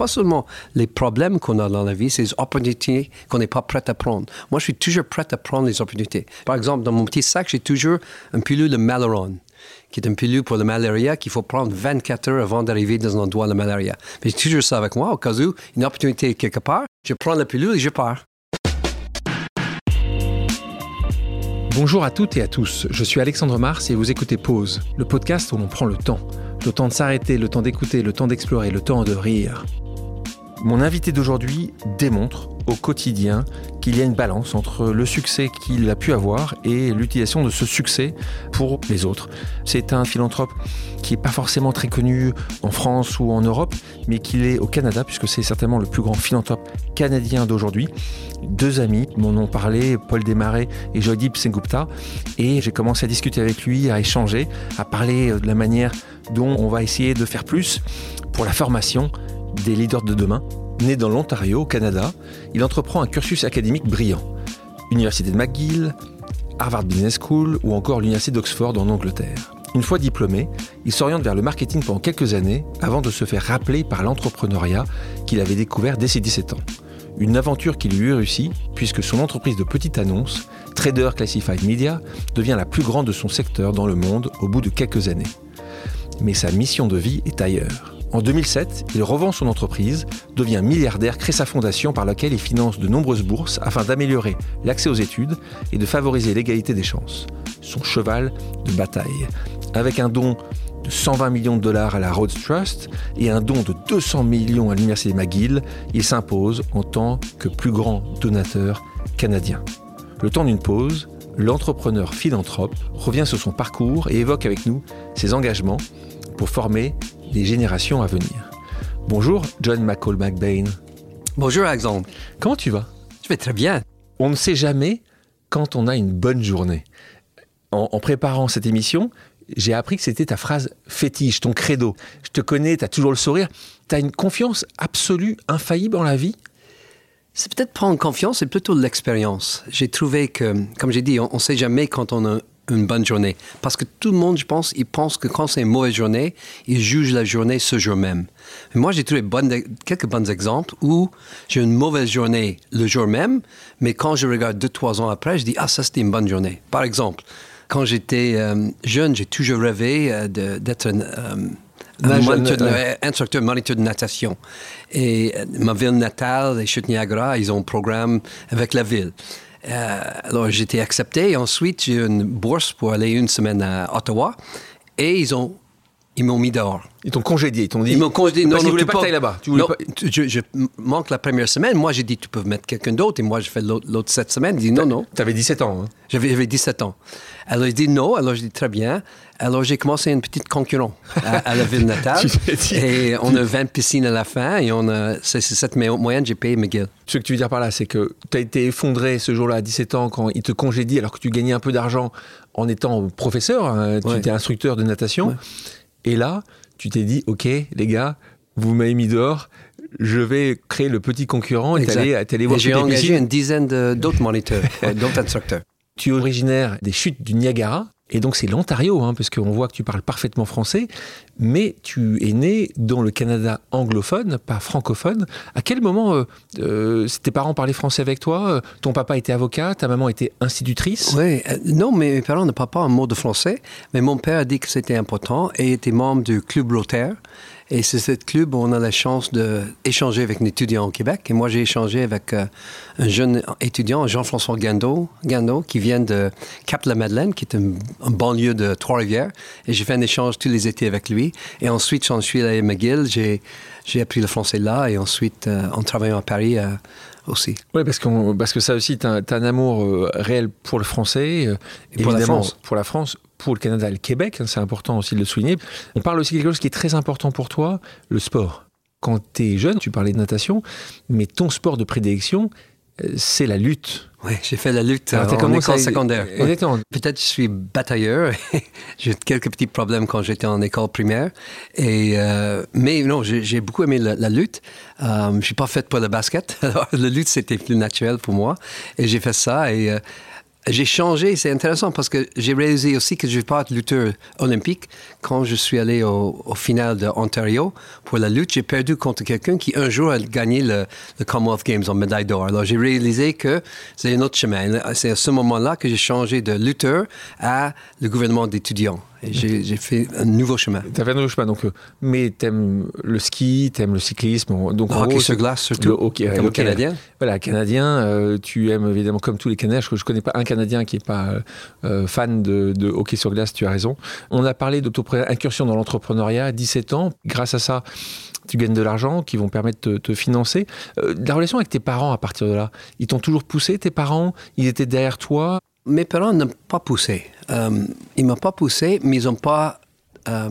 pas seulement les problèmes qu'on a dans la vie, c'est les opportunités qu'on n'est pas prêt à prendre. Moi, je suis toujours prêt à prendre les opportunités. Par exemple, dans mon petit sac, j'ai toujours un pilule de Malaron qui est une pilule pour la malaria qu'il faut prendre 24 heures avant d'arriver dans un endroit de malaria. Mais j'ai toujours ça avec moi, au cas où une opportunité quelque part, je prends la pilule et je pars. Bonjour à toutes et à tous, je suis Alexandre Mars et vous écoutez Pause, le podcast où l'on prend le temps. Le temps de s'arrêter, le temps d'écouter, le temps d'explorer, le temps de rire. Mon invité d'aujourd'hui démontre au quotidien qu'il y a une balance entre le succès qu'il a pu avoir et l'utilisation de ce succès pour les autres. C'est un philanthrope qui n'est pas forcément très connu en France ou en Europe, mais qu'il est au Canada, puisque c'est certainement le plus grand philanthrope canadien d'aujourd'hui. Deux amis m'en ont parlé, Paul Desmarais et Joydeep Sengupta, et j'ai commencé à discuter avec lui, à échanger, à parler de la manière dont on va essayer de faire plus pour la formation des leaders de demain. Né dans l'Ontario, au Canada, il entreprend un cursus académique brillant. Université de McGill, Harvard Business School ou encore l'Université d'Oxford en Angleterre. Une fois diplômé, il s'oriente vers le marketing pendant quelques années avant de se faire rappeler par l'entrepreneuriat qu'il avait découvert dès ses 17 ans. Une aventure qui lui réussit puisque son entreprise de petite annonce, Trader Classified Media, devient la plus grande de son secteur dans le monde au bout de quelques années. Mais sa mission de vie est ailleurs. En 2007, il revend son entreprise, devient milliardaire, crée sa fondation par laquelle il finance de nombreuses bourses afin d'améliorer l'accès aux études et de favoriser l'égalité des chances. Son cheval de bataille. Avec un don de 120 millions de dollars à la Rhodes Trust et un don de 200 millions à l'Université McGill, il s'impose en tant que plus grand donateur canadien. Le temps d'une pause, l'entrepreneur philanthrope revient sur son parcours et évoque avec nous ses engagements pour former les générations à venir. Bonjour John McCall McBain. Bonjour Alexandre. Comment tu vas? Je vais très bien. On ne sait jamais quand on a une bonne journée. En, en préparant cette émission, j'ai appris que c'était ta phrase fétiche, ton credo. Je te connais, tu as toujours le sourire. Tu as une confiance absolue, infaillible en la vie? C'est peut-être prendre confiance, c'est plutôt de l'expérience. J'ai trouvé que, comme j'ai dit, on ne sait jamais quand on a une bonne journée. Parce que tout le monde, je pense, il pense que quand c'est une mauvaise journée, il juge la journée ce jour même. Mais moi, j'ai trouvé bonne, quelques bons exemples où j'ai une mauvaise journée le jour même, mais quand je regarde deux, trois ans après, je dis, ah, ça, c'était une bonne journée. Par exemple, quand j'étais euh, jeune, j'ai toujours rêvé euh, d'être un... Euh, un moniteur de, instructeur moniteur de natation. Et euh, ma ville natale, les Chutes Niagara, ils ont un programme avec la ville. Euh, alors j'ai été accepté. Ensuite, j'ai eu une bourse pour aller une semaine à Ottawa. Et ils ont ils m'ont mis dehors. Ils t'ont congédié. Ils t'ont dit. Ils m'ont congédié. Non, non, tu pas que là-bas. Tu non, voulais pas- je, je manque la première semaine. Moi, j'ai dit, tu peux mettre quelqu'un d'autre. Et moi, je fais l'autre cette semaine. Il dit, non, non. T'avais 17 ans. hein. J'avais j'avais 17 ans. Alors, il dit non. Alors, je dis très bien. Alors, j'ai commencé une petite concurrent à, à la ville natale. Et on a 20 piscines à la fin. Et on a, c'est cette mo- moyenne, j'ai payé McGill. Ce que tu veux dire par là, c'est que tu as été effondré ce jour-là à 17 ans quand ils te congédient alors que tu gagnais un peu d'argent en étant professeur, hein, tu Ouais. étais instructeur de natation. Ouais. Et là, tu t'es dit, OK, les gars, vous m'avez mis dehors, je vais créer le petit concurrent et Et voir j'ai engagé piscines. une dizaine de- d'autres moniteurs, d'autres instructeurs. Tu es originaire des chutes du Niagara, et donc c'est l'Ontario, hein, parce qu'on voit que tu parles parfaitement français, mais tu es né dans le Canada anglophone, pas francophone. À quel moment euh, euh, tes parents parlaient français avec toi? Ton papa était avocat, ta maman était institutrice? Oui, euh, non, mes parents ne parlent pas un mot de français, mais mon père a dit que c'était important et était membre du club Rotaire. Et c'est ce club où on a la chance d'échanger avec un étudiant au Québec. Et moi, j'ai échangé avec euh, un jeune étudiant, Jean-François Gando, Gando, qui vient de Cap-la-Madeleine, qui est un, banlieue de Trois-Rivières. Et j'ai fait un échange tous les étés avec lui. Et ensuite, j'en suis allé à McGill. J'ai appris le français là. Et ensuite, euh, en travaillant à Paris euh, aussi. Oui, parce, qu'on- parce que ça aussi, tu as, un amour euh, réel pour le français, euh, Et pour la évidemment, France. pour la France, pour le Canada et le Québec, hein, c'est important aussi de le souligner. On parle aussi de quelque chose qui est très important pour toi, le sport. Quand tu es jeune, tu parlais de natation, mais ton sport de prédilection, c'est la lutte. Oui, j'ai fait la lutte Alors, euh, en école à- secondaire. Ouais. Peut-être je suis batailleur. j'ai eu quelques petits problèmes quand j'étais en école primaire. Et, euh, mais non, j'ai beaucoup aimé la, la lutte. Euh, je suis pas faite pour le basket. Alors, la lutte, c'était plus naturel pour moi. Et j'ai fait ça. Et euh, j'ai changé, c'est intéressant parce que j'ai réalisé aussi que je ne vais pas être lutteur olympique. Quand je suis allé au, au final de Ontario pour la lutte, j'ai perdu contre quelqu'un qui un jour a gagné le, le Commonwealth Games en médaille d'or. Alors j'ai réalisé que c'est un autre chemin. C'est à ce moment-là que j'ai changé de lutteur à le gouvernement d'étudiants. Et j'ai fait un nouveau chemin. Tu as fait un nouveau chemin, donc, euh, mais tu aimes le ski, tu aimes le cyclisme. Donc, le hockey sur glace, surtout. Le hockey, comme le Canadien. Voilà, Canadien, euh, tu aimes évidemment, comme tous les Canadiens, je ne connais pas un Canadien qui n'est pas euh, fan de, de, hockey sur glace, tu as raison. On a parlé d'incursion dans l'entrepreneuriat à 17 ans. Grâce à ça, tu gagnes de l'argent qui vont permettre de te financer. la relation avec tes parents à partir de là, ils t'ont toujours poussé, tes parents? Ils étaient derrière toi? Mes parents n'ont pas poussé. Euh, ils m'ont pas poussé, mais ils n'ont pas euh,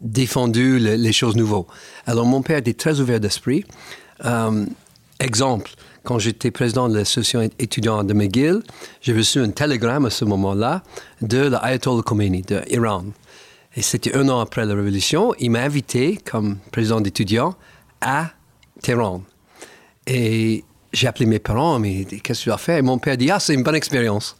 défendu les choses nouvelles. Alors, mon père était très ouvert d'esprit. Euh, exemple, quand j'étais président de l'association étudiante de McGill, j'ai reçu un télégramme à ce moment-là de l'Ayatollah Khomeini d'Iran. Et c'était un an après la révolution. Il m'a invité comme président d'étudiants à Téhéran. Et j'ai appelé mes parents, mais qu'est-ce que tu vas faire? Et mon père dit, ah, c'est une bonne expérience.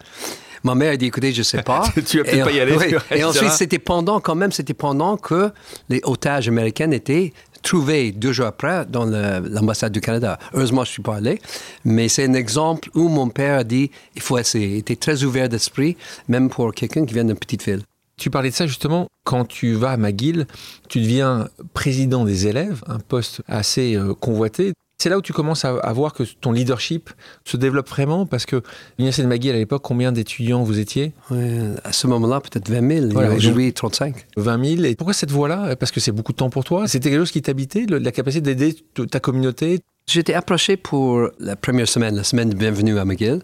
Ma mère a dit, écoutez, je ne sais pas. tu vas peut-être pas y aller. Et ensuite, c'était pendant, quand même, c'était pendant que les otages américains étaient trouvés deux jours après dans l'ambassade du Canada. Heureusement, je ne suis pas allé, mais c'est un exemple où mon père a dit, il faut essayer. Il était très ouvert d'esprit, même pour quelqu'un qui vient d'une petite ville. Tu parlais de ça justement, quand tu vas à McGill, tu deviens président des élèves, un poste assez euh, convoité. C'est là où tu commences à, voir que ton leadership se développe vraiment parce que l'Université de McGill à l'époque, combien d'étudiants vous étiez? À ce moment-là, peut-être 20 000. Voilà, Aujourd'hui, 35. 20 000. Et pourquoi cette voie-là? Parce que c'est beaucoup de temps pour toi. C'était quelque chose qui t'habitait, la capacité d'aider ta communauté? J'étais approché pour la première semaine, la semaine de bienvenue à McGill.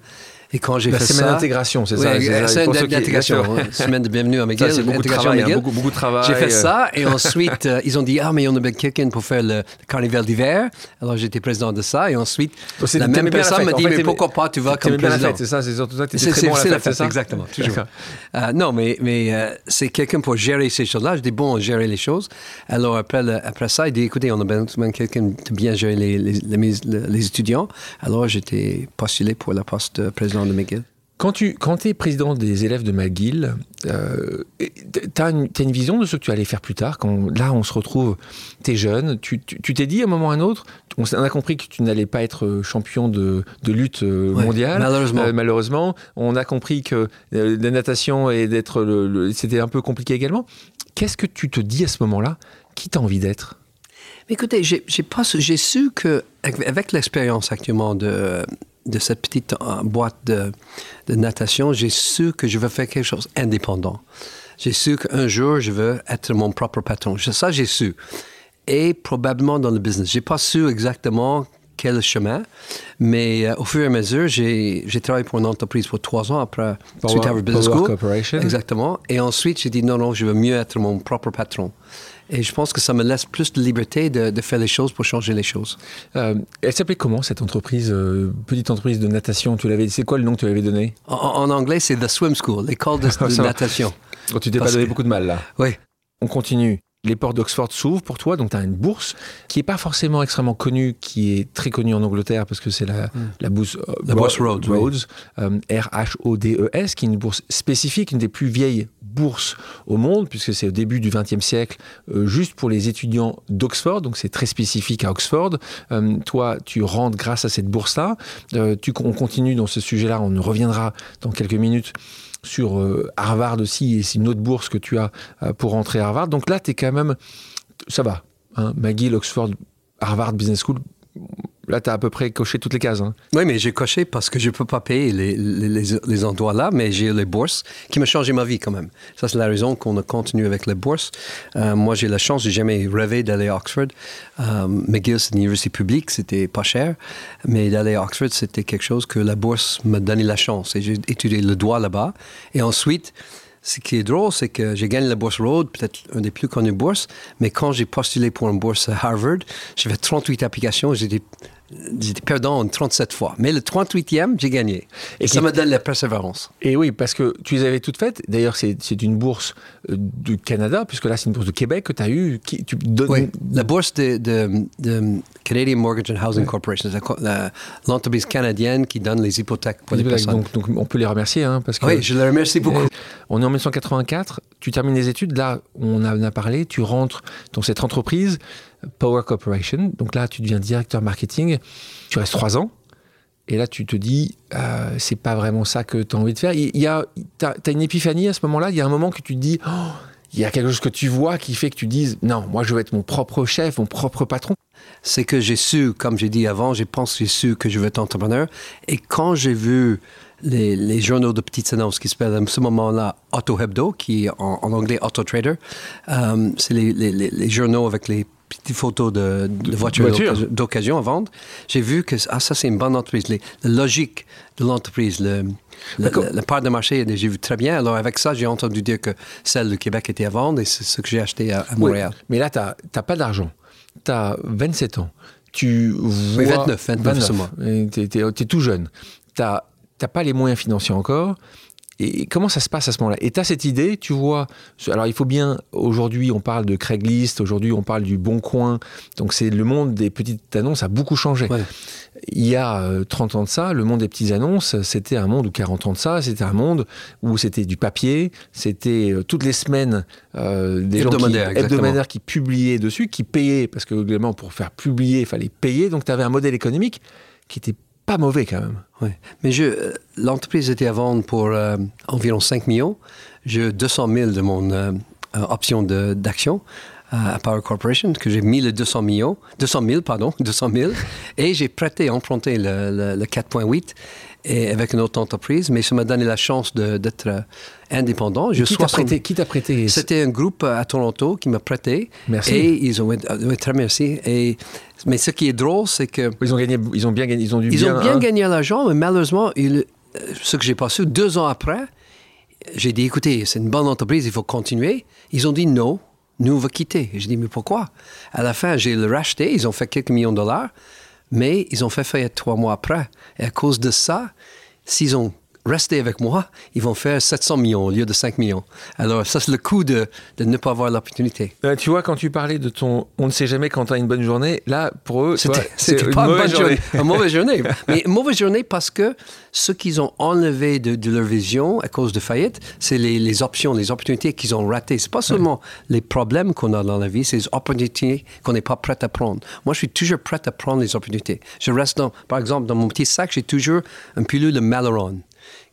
Et quand j'ai fait semaine d'intégration, c'est ça. La semaine d'intégration, semaine de bienvenue à McGill. C'est beaucoup de travail, hein, beaucoup, beaucoup de travail. J'ai fait euh. ça et ensuite euh, ils ont dit ah mais on a besoin quelqu'un pour faire le, carnaval d'hiver. Alors j'étais président de ça et ensuite la même personne m'a dit mais pourquoi pas tu vas comme président. C'est ça, c'est surtout ça. C'est bon la fête, ça. Exactement, toujours. Euh, non mais mais c'est quelqu'un pour gérer ces choses-là. Je dis bon gérer les choses. Alors après après ça il dit écoutez on a besoin de quelqu'un de bien gérer les les étudiants. Alors j'étais postulé pour la poste de président de McGill. Quand tu quand es président des élèves de McGill, euh, tu as, une vision de ce que tu allais faire plus tard. Quand là, on se retrouve, tu es jeune, tu t'es dit à un moment ou à un autre, on a compris que tu n'allais pas être champion de, de lutte euh, mondiale. malheureusement. Euh, malheureusement. On a compris que la natation et d'être le, c'était un peu compliqué également. Qu'est-ce que tu te dis à ce moment-là Qui t'as envie d'être? Écoutez, j'ai su que avec l'expérience actuellement de de cette petite euh, boîte de, natation, j'ai su que je veux faire quelque chose indépendant. J'ai su qu'un jour, je veux être mon propre patron. Ça, j'ai su. Et probablement dans le business. J'ai pas su exactement quel chemin, mais euh, au fur et à mesure, j'ai travaillé pour une entreprise pour trois ans après Sweet Harvard Business School. Corporation. Exactement. Et ensuite, j'ai dit non, non, je veux mieux être mon propre patron. Et je pense que ça me laisse plus de liberté de, faire les choses pour changer les choses. Euh, elle s'appelait comment cette entreprise, euh, petite entreprise de natation Tu l'avais, c'est quoi le nom que tu avais donné? En, anglais, c'est The Swim School, l'école de, de natation. Oh, tu t'es pas donné beaucoup de mal là. Oui. On continue les portes d'Oxford s'ouvrent pour toi, donc tu as une bourse qui n'est pas forcément extrêmement connue, qui est très connue en Angleterre parce que c'est la, hmm. la bourse, euh, la bourse Rhodes, euh, R-H-O-D-E-S, qui est une bourse spécifique, une des plus vieilles bourses au monde, puisque c'est au début du XXe siècle, euh, juste pour les étudiants d'Oxford, donc c'est très spécifique à Oxford. toi, tu rentres grâce à cette bourse-là. tu, on continue dans ce sujet-là, on reviendra dans quelques minutes sur euh, Harvard aussi, et c'est une autre bourse que tu as euh, pour rentrer à Harvard. Donc là, tu quand même. Ça va. Hein, McGill, Oxford, Harvard Business School, Là, tu as à peu près coché toutes les cases. Hein. Oui, mais j'ai coché parce que je ne peux pas payer les, les, endroits là, mais j'ai les bourses qui m'ont changé ma vie quand même. Ça, c'est la raison qu'on a continué avec les bourses. Euh, moi, j'ai la chance, j'ai jamais rêvé d'aller à Oxford. Euh, McGill, c'est une université publique, c'était pas cher, mais d'aller à Oxford, c'était quelque chose que la bourse m'a donné la chance. Et j'ai étudié le droit là-bas. Et ensuite, ce qui est drôle, c'est que j'ai gagné la bourse Rhodes, peut-être une des plus connues bourses, mais quand j'ai postulé pour une bourse à Harvard, j'avais 38 applications, j'étais J'étais perdant 37 fois. Mais le 38e, j'ai gagné. Et, ça me donne la persévérance. Et oui, parce que tu les avais toutes faites. D'ailleurs, c'est une bourse euh, du Canada, puisque là, c'est une bourse de Québec que tu as eue. Qui, tu Oui, la bourse de, de, Canadian Mortgage and Housing Corporation, l'entreprise canadienne qui donne les hypothèques pour les, personnes. Donc, donc, on peut les remercier. Hein, parce que oui, je les remercie beaucoup. On est en 1984, tu termines les études. Là, on en a parlé, tu rentres dans cette entreprise. Power Corporation. Donc là, tu deviens directeur marketing. Tu restes trois ans. Et là, tu te dis, euh, c'est pas vraiment ça que tu as envie de faire. Il y a, as, une épiphanie à ce moment-là? Il y a un moment que tu te dis, oh, il y a quelque chose que tu vois qui fait que tu dises, non, moi, je veux être mon propre chef, mon propre patron. C'est que j'ai su, comme j'ai dit avant, j'ai pensé, j'ai su que je veux être entrepreneur. Et quand j'ai vu les, journaux de petites annonces qui s'appellent à ce moment-là Auto Hebdo, qui est en, anglais Auto Trader, euh, c'est les journaux avec les petites photos de, de voitures d'occasion à vendre, j'ai vu que ah, ça, c'est une bonne entreprise. la logique de l'entreprise, le, la part de marché, j'ai vu très bien. Alors, avec ça, j'ai entendu dire que celle de Québec était à vendre et c'est ce que j'ai acheté à, Montréal. mais là, tu n'as pas d'argent. Tu as 27 ans. Tu vois... Oui, 29, 29, 29 Tu es, tout jeune. Tu n'as pas les moyens financiers encore. Et comment ça se passe à ce moment-là? Et tu as cette idée, tu vois, alors il faut bien, aujourd'hui on parle de Craigslist, aujourd'hui on parle du Bon Coin, donc c'est le monde des petites annonces a beaucoup changé. Il y a 30 euh, ans de ça, le monde des petites annonces, c'était un monde, ou 40 ans de ça, c'était un monde où c'était du papier, c'était euh, toutes les semaines euh, des gens qui, hebdomadaires qui publiaient dessus, qui payaient, parce que globalement pour faire publier, il fallait payer, donc tu avais un modèle économique qui était pas mauvais quand même. Oui. Mais je, l'entreprise était à vendre pour euh, environ 5 millions. J'ai 200 000 de mon euh, euh, option d'action à Power Corporation, que j'ai mis le 200 millions, 200 000, pardon, 200 000, et j'ai prêté, emprunté le, le, 4.8 et avec une autre entreprise, mais ça m'a donné la chance d'être indépendant. Je qui t'a prêté, prêté C'était un groupe à Toronto qui m'a prêté. Merci. Et ils ont, très merci. Et mais ce qui est drôle, c'est que. Ils ont, gagné, ils ont bien gagné. Ils ont, dû ils bien, ont bien gagné l'argent, mais malheureusement, il, ce que j'ai passé deux ans après, j'ai dit écoutez, c'est une bonne entreprise, il faut continuer. Ils ont dit non, nous on va quitter. J'ai dit mais pourquoi? À la fin, j'ai le racheté, ils ont fait quelques millions de dollars, mais ils ont fait faillite trois mois après. Et à cause de ça, s'ils ont rester avec moi, ils vont faire 700 millions au lieu de 5 millions. Alors, ça, c'est le coût de, de ne pas avoir l'opportunité. Euh, tu vois, quand tu parlais de ton on ne sait jamais quand tu as une bonne journée, là, pour eux, c'était pas une, bonne journée. une mauvaise journée. Mais une mauvaise journée parce que ce qu'ils ont enlevé de, leur vision à cause de faillite, c'est les, les, options, les opportunités qu'ils ont ratées. C'est pas seulement les problèmes qu'on a dans la vie, c'est les opportunités qu'on n'est pas prêt à prendre. Moi, je suis toujours prêt à prendre les opportunités. Je reste dans, par exemple, dans mon petit sac, j'ai toujours un pilule de Maleron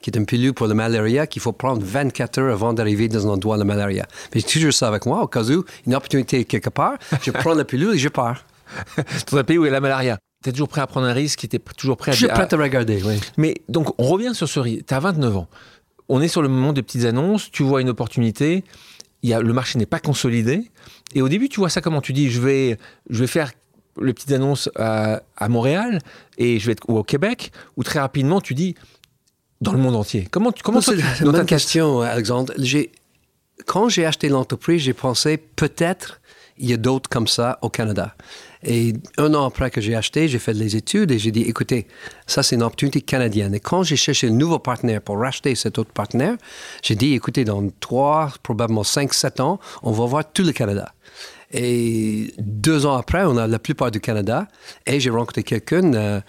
qui est une pilule pour la malaria qu'il faut prendre 24 heures avant d'arriver dans un endroit de malaria. Mais j'ai toujours ça avec moi, au cas où, une opportunité quelque part, je prends la pilule et je pars. dans un pays où il y a la malaria. Tu es toujours prêt à prendre un risque, tu es toujours prêt à... Je suis prêt à regarder, oui. Mais donc, on revient sur ce risque. Tu as 29 ans. On est sur le moment des petites annonces, tu vois une opportunité, il y a, le marché n'est pas consolidé. Et au début, tu vois ça comment Tu dis, je vais, je vais faire les petites annonces à, à Montréal et je vais être ou au Québec, ou très rapidement, tu dis, dans le monde entier Comment, comment C'est une bonne question, Alexandre. Quand j'ai acheté l'entreprise, j'ai pensé peut-être il y a d'autres comme ça au Canada. Et un an après que j'ai acheté, j'ai fait des études et j'ai dit, écoutez, ça c'est une opportunité canadienne. Et quand j'ai cherché un nouveau partenaire pour racheter cet autre partenaire, j'ai dit, écoutez, dans trois, probablement cinq, sept ans, on va voir tout le Canada. Et deux ans après, on a la plupart du Canada. Et j'ai rencontré quelqu'un euh,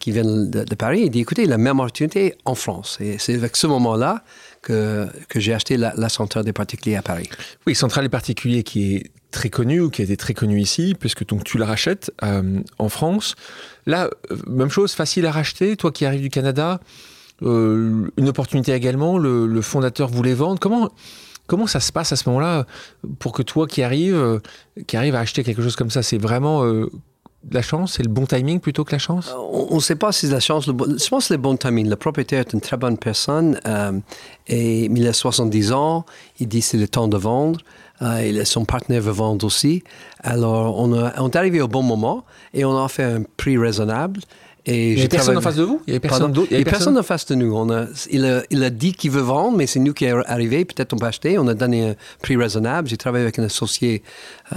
qui vient de, Paris. Il dit, écoutez, la même opportunité en France. Et c'est avec ce moment-là que, que j'ai acheté la, Centrale des particuliers à Paris. Oui, Centrale des particuliers qui est très connue ou qui a été très connue ici, puisque donc, tu la rachètes euh, en France. Là, euh, même chose, facile à racheter, toi qui arrives du Canada. une opportunité également, le, fondateur voulait vendre. Comment, comment ça se passe à ce moment-là pour que toi qui arrives, qui arrives à acheter quelque chose comme ça? C'est vraiment la chance, c'est le bon timing plutôt que la chance? Euh, On ne sait pas si c'est la chance. Le bon, je pense que c'est le bon timing. Le propriétaire est une très bonne personne euh, et il a 70 ans. Il dit c'est le temps de vendre. Euh, son partenaire veut vendre aussi. Alors, on, est arrivé au bon moment et on a fait un prix raisonnable. Et il n'y avait personne en face de vous? Il n'y avait personne Il n'y avait personne? en face de nous. On a, il, a, il a dit qu'il veut vendre, mais c'est nous qui est arrivé. Peut-être on peut acheter. On a donné un prix raisonnable. J'ai travaillé avec un associé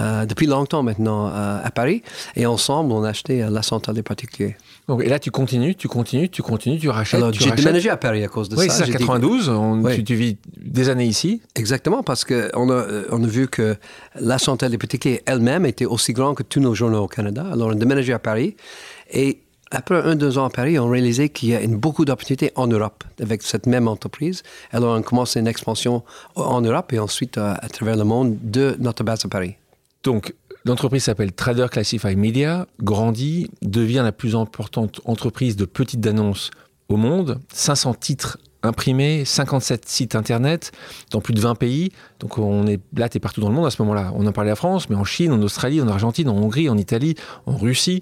euh, depuis longtemps maintenant euh, à Paris. Et ensemble, on a acheté euh, la centrale des particuliers. Donc, et là, tu continues, tu continues, tu continues, tu rachètes. Alors, j'ai déménagé à Paris à cause de oui, ça. Oui, c'est ça, 92. On, tu, vis des années ici. Exactement, parce qu'on a, on a vu que la centrale des particuliers elle-même était aussi grande que tous nos journaux au Canada. Alors, on a déménagé à Paris. Et après un, deux ans à Paris, on réalisait qu'il y a beaucoup d'opportunités en Europe avec cette même entreprise. Alors, on commence une expansion en Europe et ensuite à, à travers le monde de notre base à Paris. Donc, l'entreprise s'appelle Trader Classified Media, grandit, devient la plus importante entreprise de petites annonces au monde, 500 titres imprimés, 57 sites internet dans plus de 20 pays. Donc on est là, tu es partout dans le monde à ce moment-là. On en parlait à France, mais en Chine, en Australie, en Argentine, en Hongrie, en Italie, en Russie.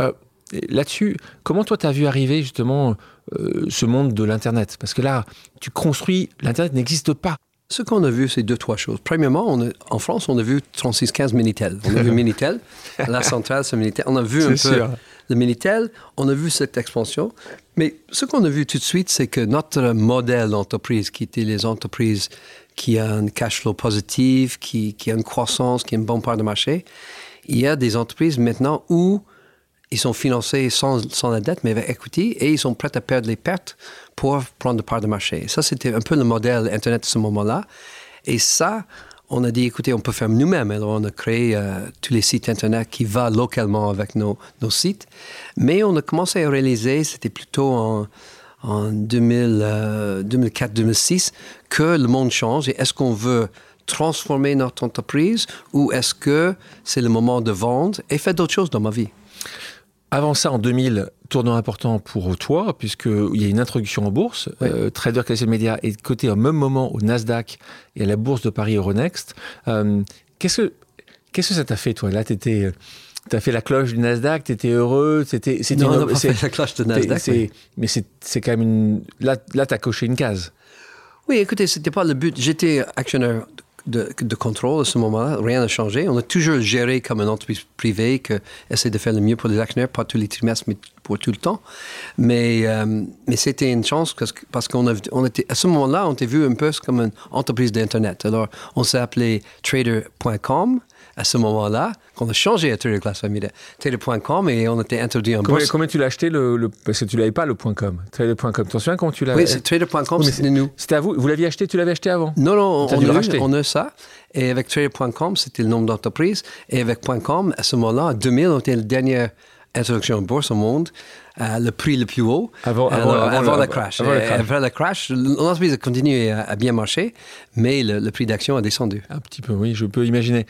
Euh, Là-dessus, comment toi tu as vu arriver justement euh, ce monde de l'Internet? Parce que là, tu construis, l'Internet n'existe pas. Ce qu'on a vu, c'est deux, trois choses. Premièrement, on en France, on a vu 3615 Minitel. On a vu Minitel, la centrale, c'est Minitel. On a vu un peu le Minitel, on a vu cette expansion. Mais ce qu'on a vu tout de suite, c'est que notre modèle d'entreprise, qui était les entreprises qui ont un cash flow positif, qui, qui a une croissance, qui a une bonne part de marché, il y a des entreprises maintenant où ils sont financés sans, sans, la dette, mais avec equity, et ils sont prêts à perdre les pertes pour prendre part de marché. Ça, c'était un peu le modèle Internet à ce moment-là. Et ça, on a dit, écoutez, on peut faire nous-mêmes. Alors, on a créé euh, tous les sites Internet qui vont localement avec nos, nos, sites. Mais on a commencé à réaliser, c'était plutôt en, en 2004-2006, euh, que le monde change. Et est-ce qu'on veut transformer notre entreprise ou est-ce que c'est le moment de vendre? Et faire d'autres choses dans ma vie? Avant ça, en 2000, tournant important pour toi, puisqu'il y a une introduction en bourse. Euh, Trader Classic Media est coté au même moment au Nasdaq et à la bourse de Paris Euronext. Euh, qu'est-ce, que, qu'est-ce que ça t'a fait, toi? Là, tu as fait la cloche du Nasdaq, tu étais heureux, c'était, c'était non, on n'a fait la cloche du Nasdaq. Mais c'est, c'est quand même une. Là, là tu as coché une case. Oui, écoutez, c'était pas le but. J'étais actionnaire de, contrôle à ce moment-là. Rien n'a changé. On a toujours géré comme une entreprise privée qui essaie de faire le mieux pour les actionnaires, pas tous les trimestres, mais pour tout le temps. Mais, euh, mais c'était une chance parce, parce on était, à ce moment-là, on était vu un peu comme une entreprise d'Internet. Alors, on s'est appelé trader.com à ce moment-là, qu'on a changé à Trader Class Family, Trader.com et on était introduit en bourse. Comment tu l'as acheté le, Parce que tu l'avais pas le .com. Trader.com. Tu te souviens comment tu l'as Oui, c'est Trader.com, c'était nous. C'était à vous. Vous l'aviez acheté, tu l'avais acheté avant? Non, non, on, a, on a ça. Et avec Trader.com, c'était le nombre d'entreprises. Et avec .com, à ce moment-là, en 2000, on était la dernière introduction en bourse au monde. Euh, le prix le plus haut avant, avant, avant, le, crash. Avant le crash. Après le crash, l'entreprise a continué à, bien marcher, mais le, le prix d'action a descendu. Un petit peu, oui, je peux imaginer.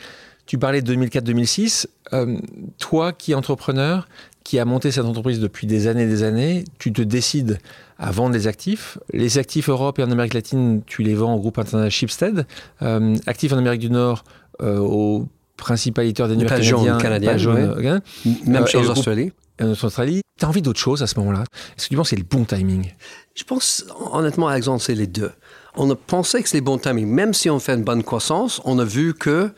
Tu parlais de 2004-2006. Euh, toi qui es entrepreneur, qui a monté cette entreprise depuis des années et des années, tu te décides à vendre les actifs. Les actifs Europe et en Amérique latine, tu les vends au groupe international Shipstead. Euh, actifs en Amérique du Nord, euh, au principal éditeur des canadiens. canadien, jaune, Même chose en Australie. En Australie. Tu as envie d'autre chose à ce moment-là? Est-ce que tu penses que c'est le bon timing? Je pense, honnêtement, Alexandre, c'est les deux. On a pensé que c'est le bon timing. Même si on fait une bonne croissance, on a vu que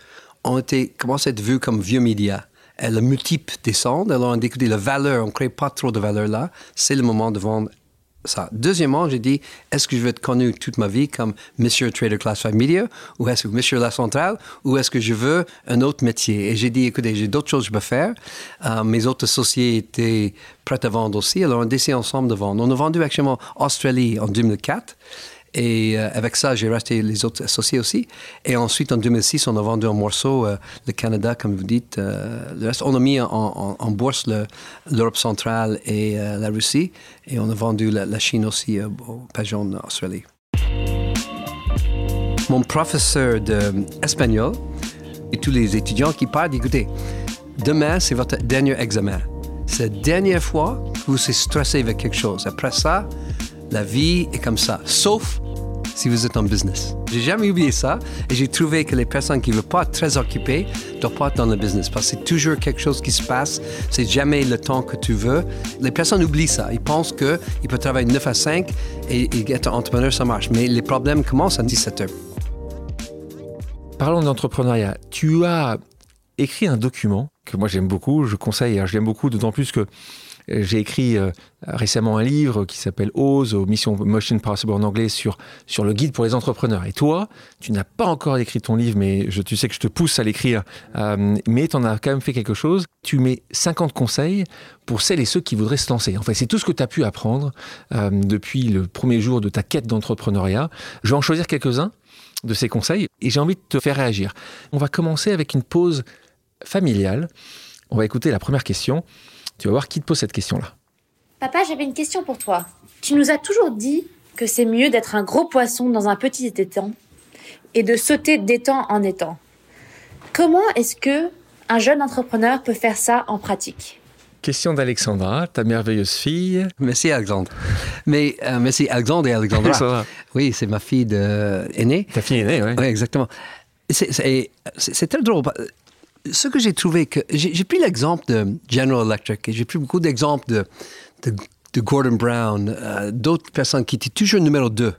ont été, commencé à être vus comme vieux médias. Le multiple descend, alors on dit que la valeur, on ne crée pas trop de valeur là, c'est le moment de vendre ça. Deuxièmement, j'ai dit, est-ce que je veux être connu toute ma vie comme Monsieur Trader Classified Media ou est-ce que Monsieur La Centrale ou est-ce que je veux un autre métier? Et j'ai dit, écoutez, j'ai d'autres choses que je peux faire. Euh, mes autres associés étaient prêts à vendre aussi, alors on a décidé ensemble de vendre. On a vendu actuellement Australie en 2004 et euh, avec ça, j'ai racheté les autres associés aussi. Et ensuite, en 2006, on a vendu un morceau, euh, le Canada, comme vous dites. Euh, le reste, on a mis en, bourse l'Europe centrale et la Russie. Et on a vendu la, Chine aussi au Pajon Australie. Mon professeur d'espagnol et tous les étudiants qui parlent, écoutez, demain, c'est votre dernier examen. C'est la dernière fois que vous êtes stressé avec quelque chose. Après ça, la vie est comme ça, sauf si vous êtes en business. J'ai jamais oublié ça et j'ai trouvé que les personnes qui ne veulent pas être très occupées ne doivent pas être dans le business parce que c'est toujours quelque chose qui se passe, c'est jamais le temps que tu veux. Les personnes oublient ça. Ils pensent qu'ils peuvent travailler 9 à 5 et, être entrepreneur, ça marche. Mais les problèmes commencent à 17 heures. Parlons d'entrepreneuriat. Tu as écrit un document que moi j'aime beaucoup, je conseille, je l'aime beaucoup, d'autant plus que J'ai écrit euh, récemment un livre qui s'appelle Ose, aux Mission Motion Possible en anglais, sur, sur le guide pour les entrepreneurs. Et toi, tu n'as pas encore écrit ton livre, mais tu sais que je te pousse à l'écrire. Euh, mais tu en as quand même fait quelque chose. Tu mets 50 conseils pour celles et ceux qui voudraient se lancer. En fait, c'est tout ce que tu as pu apprendre euh, depuis le premier jour de ta quête d'entrepreneuriat. Je vais en choisir quelques-uns de ces conseils et j'ai envie de te faire réagir. On va commencer avec une pause familiale. On va écouter la première question. Tu vas voir qui te pose cette question-là. Papa, j'avais une question pour toi. Tu nous as toujours dit que c'est mieux d'être un gros poisson dans un petit étang et de sauter d'étang en étang. Comment est-ce que un jeune entrepreneur peut faire ça en pratique? Question d'Alexandra, ta merveilleuse fille. Merci Alexandre. Mais euh, merci Alexandre et Alexandra. oui, c'est ma fille de... aînée. Ta fille aînée, oui. Oui, exactement. C'est très drôle ce que j'ai trouvé que j'ai pris l'exemple de General Electric et j'ai pris beaucoup d'exemples de, Gordon Brown, euh, d'autres personnes qui étaient toujours numéro 2.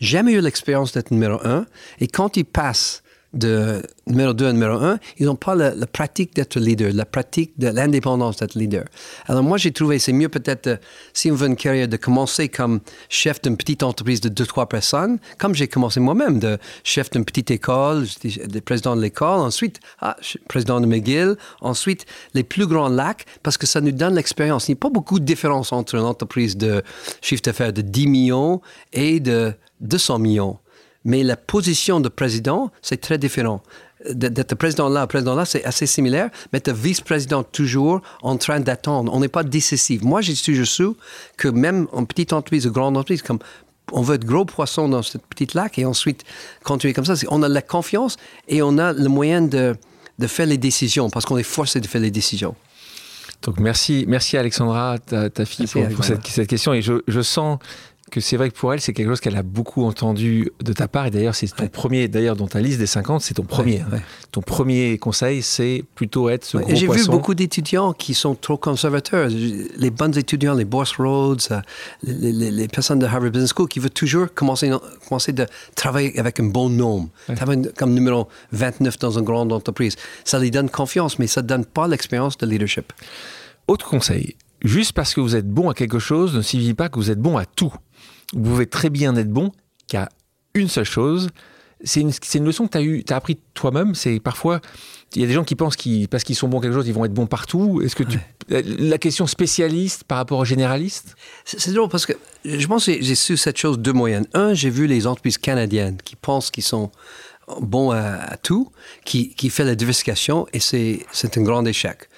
Jamais eu l'expérience d'être numéro 1 et quand ils passent de numéro 2 à numéro 1, ils n'ont pas la, pratique d'être leader, la pratique de l'indépendance d'être leader. Alors moi, j'ai trouvé, c'est mieux peut-être, euh, si on veut une carrière, de commencer comme chef d'une petite entreprise de 2-3 personnes, comme j'ai commencé moi-même, de chef d'une petite école, de président de l'école, ensuite ah, président de McGill, ensuite les plus grands lacs, parce que ça nous donne l'expérience. Il n'y a pas beaucoup de différence entre une entreprise de chiffre d'affaires de 10 millions et de 200 millions. Mais la position de président, c'est très différent. D'être président là, président là, c'est assez similaire, mais être vice-président toujours en train d'attendre. On n'est pas décisif. Moi, j'ai toujours su que même en petite entreprise ou grande entreprise, comme on veut être gros poisson dans cette petite lac et ensuite continuer comme ça, on a la confiance et on a le moyen de, de faire les décisions parce qu'on est forcé de faire les décisions. Donc merci, merci Alexandra, ta, fille, pour, cette, cette, question. Et je, je sens que c'est vrai que pour elle, c'est quelque chose qu'elle a beaucoup entendu de ta part. Et d'ailleurs, c'est ton premier, d'ailleurs, dans ta liste des 50, c'est ton premier. Hein. Ton premier conseil, c'est plutôt être ce gros J'ai vu beaucoup d'étudiants qui sont trop conservateurs. Les bons étudiants, les Boss Rhodes, euh, les, personnes de Harvard Business School qui veulent toujours commencer, commencer de travailler avec un bon nom. Comme numéro 29 dans une grande entreprise. Ça lui donne confiance, mais ça ne donne pas l'expérience de leadership. Autre conseil, juste parce que vous êtes bon à quelque chose ne signifie pas que vous êtes bon à tout vous pouvez très bien être bon qu'à une seule chose. C'est une, une, leçon que tu as, eu, as appris toi-même. C'est parfois, il y a des gens qui pensent qu'ils, parce qu'ils sont bons à quelque chose, ils vont être bons partout. Est-ce que tu, la question spécialiste par rapport au généraliste C'est drôle parce que je pense que j'ai su cette chose de moyenne. Un, j'ai vu les entreprises canadiennes qui pensent qu'ils sont bons à, tout, qui, qui fait la diversification et c'est, c'est un grand échec.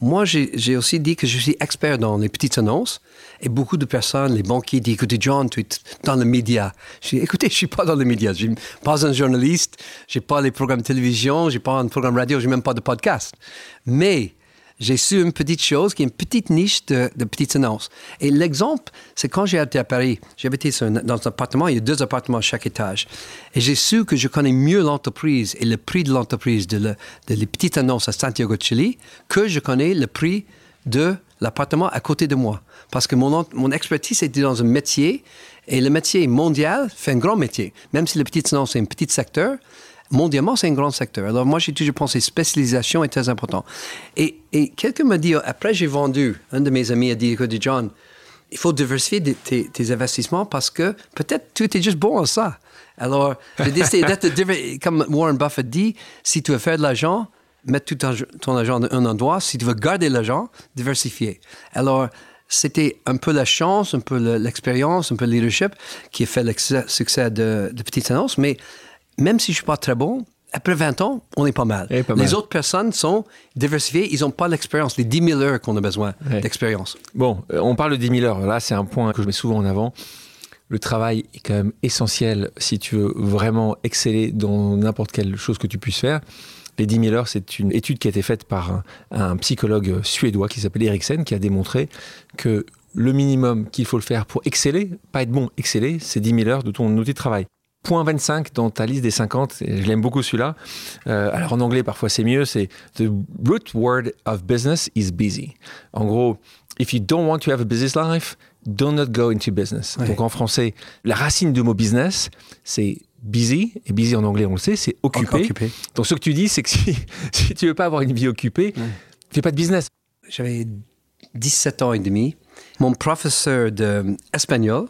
Moi, j'ai aussi dit que je suis expert dans les petites annonces. Et beaucoup de personnes, les banquiers, disent Écoutez, John, tu es dans le média. Je dis Écoutez, je ne suis pas dans les médias. Je ne suis pas un journaliste. Je n'ai pas les programmes de télévision. Je n'ai pas un programme radio. Je n'ai même pas de podcast. Mais j'ai su une petite chose qui est une petite niche de, petites annonces. Et l'exemple, c'est quand j'ai été à Paris, j'habitais dans un appartement, il y a deux appartements à chaque étage. Et j'ai su que je connais mieux l'entreprise et le prix de l'entreprise de, les petites annonces à Santiago de Chili que je connais le prix de l'appartement à côté de moi. Parce que mon, mon expertise était dans un métier et le métier mondial fait un grand métier. Même si les petites annonces, c'est un petit secteur, mondialement, c'est un grand secteur. Alors moi, j'ai toujours pensé spécialisation est très important. Et, et quelqu'un m'a dit, après j'ai vendu, un de mes amis a dit, écoute, John, il faut diversifier tes, investissements parce que peut-être tu étais juste bon en ça. Alors, j'ai décidé d'être, comme Warren Buffett dit, si tu veux faire de l'argent, mets tout ton, argent dans un endroit. Si tu veux garder l'argent, diversifier. Alors, c'était un peu la chance, un peu l'expérience, un peu le leadership qui a fait le succès de, de Petites Annonces. Mais même si je ne suis pas très bon, après 20 ans, on est pas mal. Les autres personnes sont diversifiées, ils n'ont pas l'expérience, les 10 000 heures qu'on a besoin d'expérience. Bon, euh, on parle de 10 000 heures. Là, c'est un point que je mets souvent en avant. Le travail est quand même essentiel si tu veux vraiment exceller dans n'importe quelle chose que tu puisses faire. Les 10 000 heures, c'est une étude qui a été faite par un, psychologue suédois qui s'appelle Eriksen, qui a démontré que le minimum qu'il faut le faire pour exceller, pas être bon, exceller, c'est 10 000 heures de ton outil de travail point 25 dans ta liste des 50, et je l'aime beaucoup celui-là. Euh, alors en anglais, parfois c'est mieux, c'est The root word of business is busy. En gros, if you don't want to have a business life, do not go into business. Donc en français, la racine du mot business, c'est busy, et busy en anglais, on le sait, c'est occupé. Donc ce que tu dis, c'est que si, si tu veux pas avoir une vie occupée, fais pas de business. J'avais 17 ans et demi. Mon professeur d'espagnol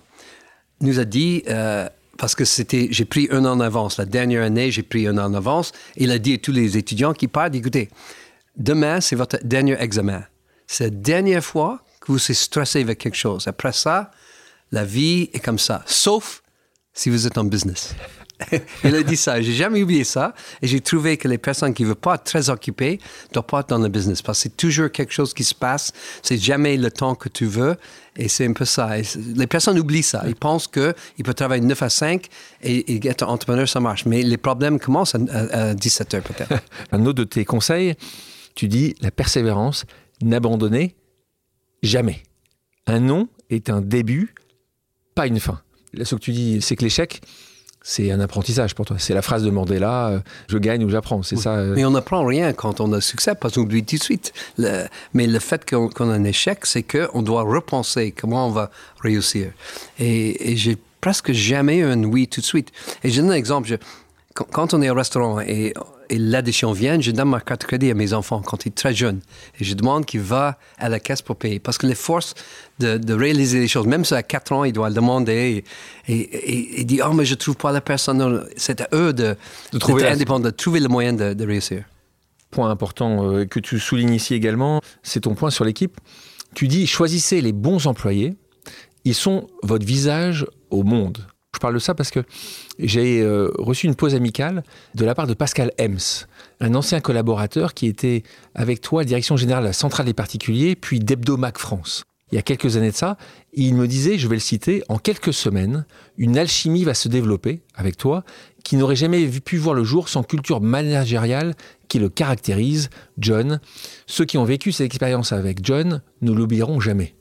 nous a dit, euh, parce que c'était, j'ai pris un an en avance, la dernière année, j'ai pris un an en avance, il a dit à tous les étudiants qui partent, écoutez, demain, c'est votre dernier examen. C'est la dernière fois que vous êtes stressé avec quelque chose. Après ça, la vie est comme ça, sauf si vous êtes en business. il a dit ça. J'ai jamais oublié ça. Et j'ai trouvé que les personnes qui ne veulent pas être très occupées ne doivent pas être dans le business. Parce que c'est toujours quelque chose qui se passe. C'est jamais le temps que tu veux. Et c'est un peu ça. les personnes oublient ça. Ils pensent qu'ils peuvent travailler 9 à 5 et, être entrepreneur, ça marche. Mais les problèmes commencent à, 17 heures peut-être. un autre de tes conseils, tu dis la persévérance, n'abandonner jamais. Un non est un début, pas une fin. Là, ce que tu dis, c'est que l'échec, c'est un apprentissage pour toi. C'est la phrase de Mandela, euh, je gagne ou j'apprends. C'est ça. Euh. Mais on n'apprend rien quand on a succès, parce qu'on oublie tout de suite. mais le fait qu'on a un échec, c'est qu'on doit repenser comment on va réussir. Et, j'ai presque jamais eu un oui tout de suite. Et je donne un exemple. quand on est au restaurant et et l'addition vient, je donne ma carte de crédit à mes enfants quand ils sont très jeunes. Et je demande qu'ils va à la caisse pour payer. Parce que les forces de, réaliser les choses, même si à 4 ans, il doit le demander et, et, dit Oh, mais je ne trouve pas la personne. C'est à eux de, de trouver indépendant, de trouver le moyen de, réussir. Point important euh, que tu soulignes ici également, c'est ton point sur l'équipe. Tu dis choisissez les bons employés. Ils sont votre visage au monde. Je parle de ça parce que j'ai euh, reçu une pause amicale de la part de Pascal Hems, un ancien collaborateur qui était avec toi direction générale de centrale des particuliers, puis d'Hebdomac France. Il y a quelques années de ça, il me disait, je vais le citer, en quelques semaines, une alchimie va se développer avec toi qui n'aurait jamais pu voir le jour sans culture managériale qui le caractérise, John. Ceux qui ont vécu cette expérience avec John ne l'oublieront jamais.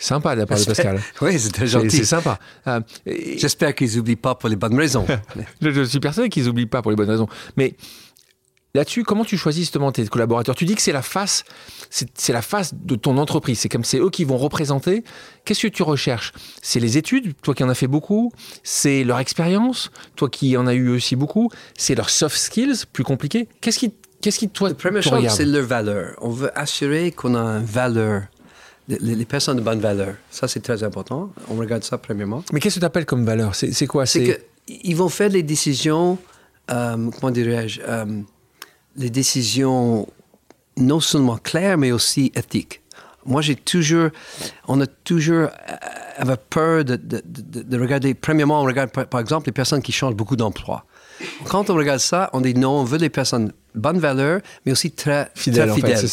Sympa de la part de Pascal. Oui, c'était gentil. C'est sympa. Euh, J'espère qu'ils n'oublient pas pour les bonnes raisons. je, suis persuadé qu'ils n'oublient pas pour les bonnes raisons. Mais là-dessus, comment tu choisis justement tes collaborateurs? Tu dis que c'est la face, c'est la face de ton entreprise. C'est comme c'est eux qui vont représenter. Qu'est-ce que tu recherches? C'est les études, toi qui en as fait beaucoup. C'est leur expérience, toi qui en as eu aussi beaucoup. C'est leurs soft skills, plus compliqués. Qu'est-ce qui, qu'est-ce qui toi, La première chose, c'est leur valeur. On veut assurer qu'on a une valeur les, personnes de bonne valeur. Ça, c'est très important. On regarde ça premièrement. Mais qu'est-ce que tu appelles comme valeur? C'est quoi? C'est qu'ils vont faire des décisions, euh, comment dirais-je, euh, les décisions non seulement claires, mais aussi éthiques. Moi, j'ai toujours, on a toujours euh, peur de, de, de, regarder. Premièrement, on regarde par, exemple les personnes qui changent beaucoup d'emploi. Quand on regarde ça, on dit non, on veut des personnes bonne valeur, mais aussi très fidèles,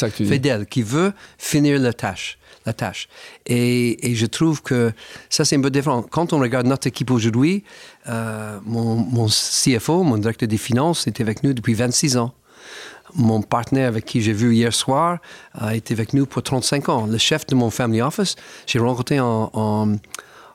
fidèles, qui veut finir la tâche la tâche. Et, je trouve que ça, c'est un peu différent. Quand on regarde notre équipe aujourd'hui, euh, mon, CFO, mon directeur des finances, est avec nous depuis 26 ans. Mon partenaire avec qui j'ai vu hier soir a été avec nous pour 35 ans. Le chef de mon family office, j'ai rencontré en, en,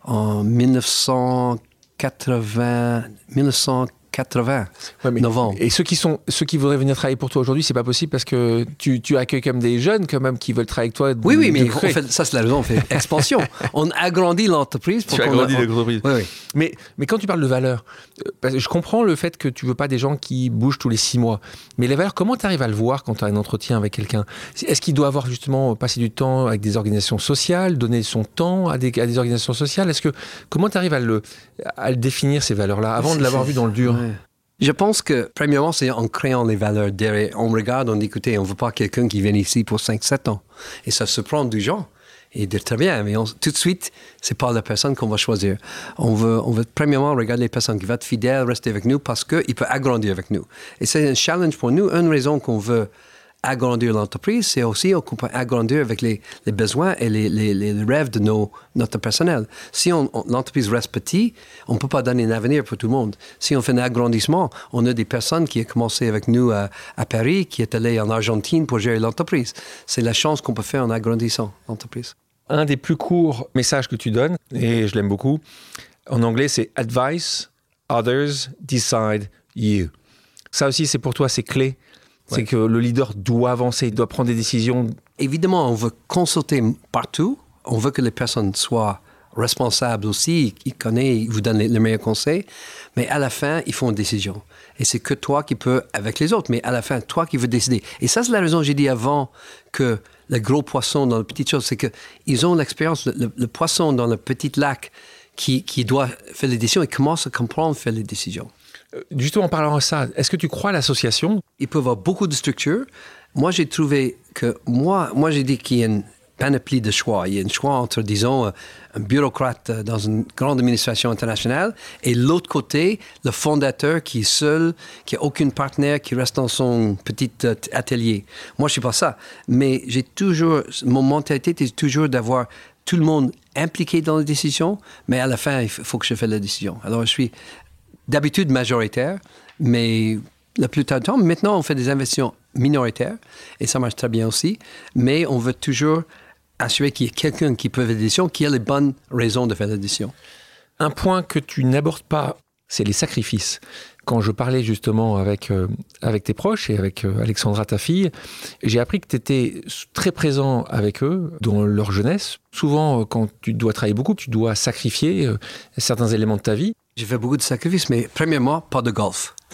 en 1980, 1980 80 novembre. Et ceux qui, sont, ceux qui voudraient venir travailler pour toi aujourd'hui, c'est pas possible parce que tu, tu accueilles comme des jeunes quand même qui veulent travailler avec toi. oui, oui, mais ça c'est la raison, on fait expansion. on agrandit l'entreprise. Tu agrandis l'entreprise. Oui, oui. Mais, mais quand tu parles de valeur, euh, je comprends le fait que tu veux pas des gens qui bougent tous les six mois. Mais les valeurs, comment tu arrives à le voir quand tu as un entretien avec quelqu'un? Est-ce qu'il doit avoir justement passé du temps avec des organisations sociales, donner son temps à des, à des organisations sociales? Est-ce que comment tu arrives à le, à le définir ces valeurs-là avant de l'avoir vu dans le dur? Je pense que, premièrement, c'est en créant les valeurs derrière. On regarde, on dit, écoutez, on ne veut pas quelqu'un qui vienne ici pour 5-7 ans. Et ça se prend du gens. Et dire très bien, mais tout de suite, c'est pas la personne qu'on va choisir. On on veut premièrement regarder les personnes qui vont être fidèles, rester avec nous parce qu'ils peuvent agrandir avec nous. Et c'est un challenge pour nous. Une raison qu'on veut agrandir l'entreprise, c'est aussi agrandir avec les, besoins et les, rêves de nos, notre personnel. Si on, l'entreprise reste petite, on ne peut pas donner un avenir pour tout le monde. Si on fait un agrandissement, on a des personnes qui ont commencé avec nous à, Paris, qui est allé en Argentine pour gérer l'entreprise. C'est la chance qu'on peut faire en agrandissant l'entreprise. Un des plus courts messages que tu donnes, et je l'aime beaucoup, en anglais, c'est Advice, Others, Decide, You. Ça aussi, c'est pour toi, c'est clé c'est que le leader doit avancer, il doit prendre des décisions. Évidemment, on veut consulter partout. On veut que les personnes soient responsables aussi. Ils connaissent, ils vous donnent les, meilleurs conseils. Mais à la fin, ils font une décision. Et c'est que toi qui peux avec les autres. Mais à la fin, toi qui veux décider. Et ça, c'est la raison que j'ai dit avant que le gros poisson dans le petit chose. C'est qu'ils ont l'expérience, le, poisson dans le petit lac qui, qui doit faire les décisions, et commence à comprendre faire les décisions. Euh, justement, en parlant de ça, est-ce que tu crois à l'association? Il peut y avoir beaucoup de structures. Moi, j'ai trouvé que moi, moi j'ai dit qu'il y a une panoplie de choix. Il y a un choix entre, disons, euh, un bureaucrate euh, dans une grande administration internationale et l'autre côté, le fondateur qui est seul, qui n'a aucun partenaire, qui reste dans son petit atelier. Moi, je ne suis pas ça. Mais j'ai toujours, mon mentalité est toujours d'avoir tout le monde impliqué dans la décision, mais à la fin, il faut que je fasse la décision. Alors, je suis d'habitude majoritaire, mais la plupart du temps, maintenant, on fait des investissements minoritaires et ça marche très bien aussi, mais on veut toujours assurer qu'il y ait quelqu'un qui peut faire la décision, qui a les bonnes raisons de faire la décision. Un point que tu n'abordes pas, c'est les sacrifices. Quand je parlais justement avec, euh, avec tes proches et avec euh, Alexandra, ta fille, j'ai appris que tu étais très présent avec eux dans leur jeunesse. Souvent, euh, quand tu dois travailler beaucoup, tu dois sacrifier certains éléments de ta vie. J'ai fait beaucoup de sacrifices, mais premièrement, pas de golf.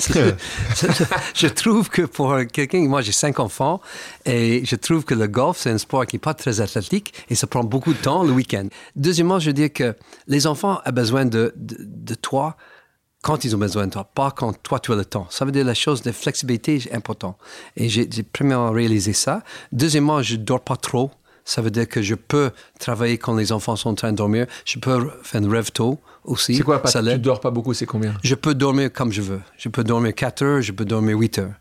je trouve que pour quelqu'un, moi j'ai cinq enfants, et je trouve que le golf, c'est un sport qui n'est pas très athlétique et ça prend beaucoup de temps le week-end. Deuxièmement, je veux dire que les enfants ont besoin de, de, toi quand ils ont besoin de toi, pas quand toi tu as le temps. Ça veut dire la chose de flexibilité est important. Et j'ai premièrement réalisé ça. Deuxièmement, je dors pas trop. Ça veut dire que je peux travailler quand les enfants sont en train de dormir. Je peux faire un rêve tôt aussi. C'est quoi, pas, tu dors pas beaucoup, c'est combien? Je peux dormir comme je veux. Je peux dormir 4 heures, je peux dormir 8 heures.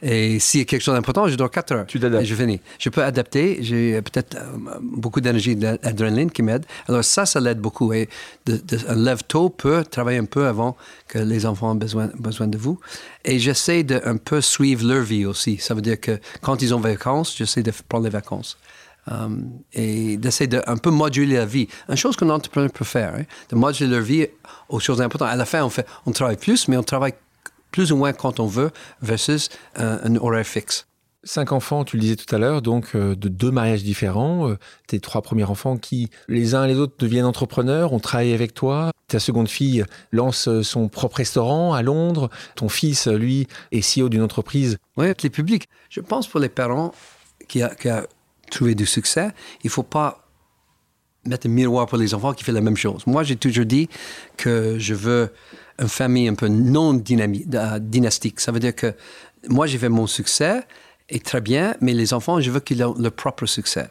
Et s'il y a quelque chose d'important, je dors 4 heures. Tu t'adaptes. Et je finis. Je peux adapter. J'ai peut-être euh, beaucoup d'énergie, d'adrénaline qui m'aide. Alors ça, ça l'aide beaucoup. Et de, un lève tôt peut travailler un peu avant que les enfants aient besoin, besoin de vous. Et j'essaie de un peu suivre leur vie aussi. Ça veut dire que quand ils ont vacances, j'essaie de prendre les vacances. Euh, et d'essayer de un peu moduler la vie. Une chose qu'un entrepreneur peut faire, hein, de moduler leur vie aux choses importantes. À la fin, on, fait, on travaille plus, mais on travaille plus ou moins quand on veut versus un, horaire fixe. Cinq enfants, tu le disais tout à l'heure, donc euh, de deux mariages différents. Euh, tes trois premiers enfants qui, les uns et les autres, deviennent entrepreneurs, ont travaillé avec toi. Ta seconde fille lance son propre restaurant à Londres. Ton fils, lui, est CEO d'une entreprise. Oui, les publics. Je pense pour les parents qui a, qui a trouver du succès, il ne faut pas mettre un miroir pour les enfants qui fait la même chose. Moi, j'ai toujours dit que je veux une famille un peu non euh, dynastique. Ça veut dire que moi, j'ai fait mon succès, et très bien, mais les enfants, je veux qu'ils aient leur propre succès.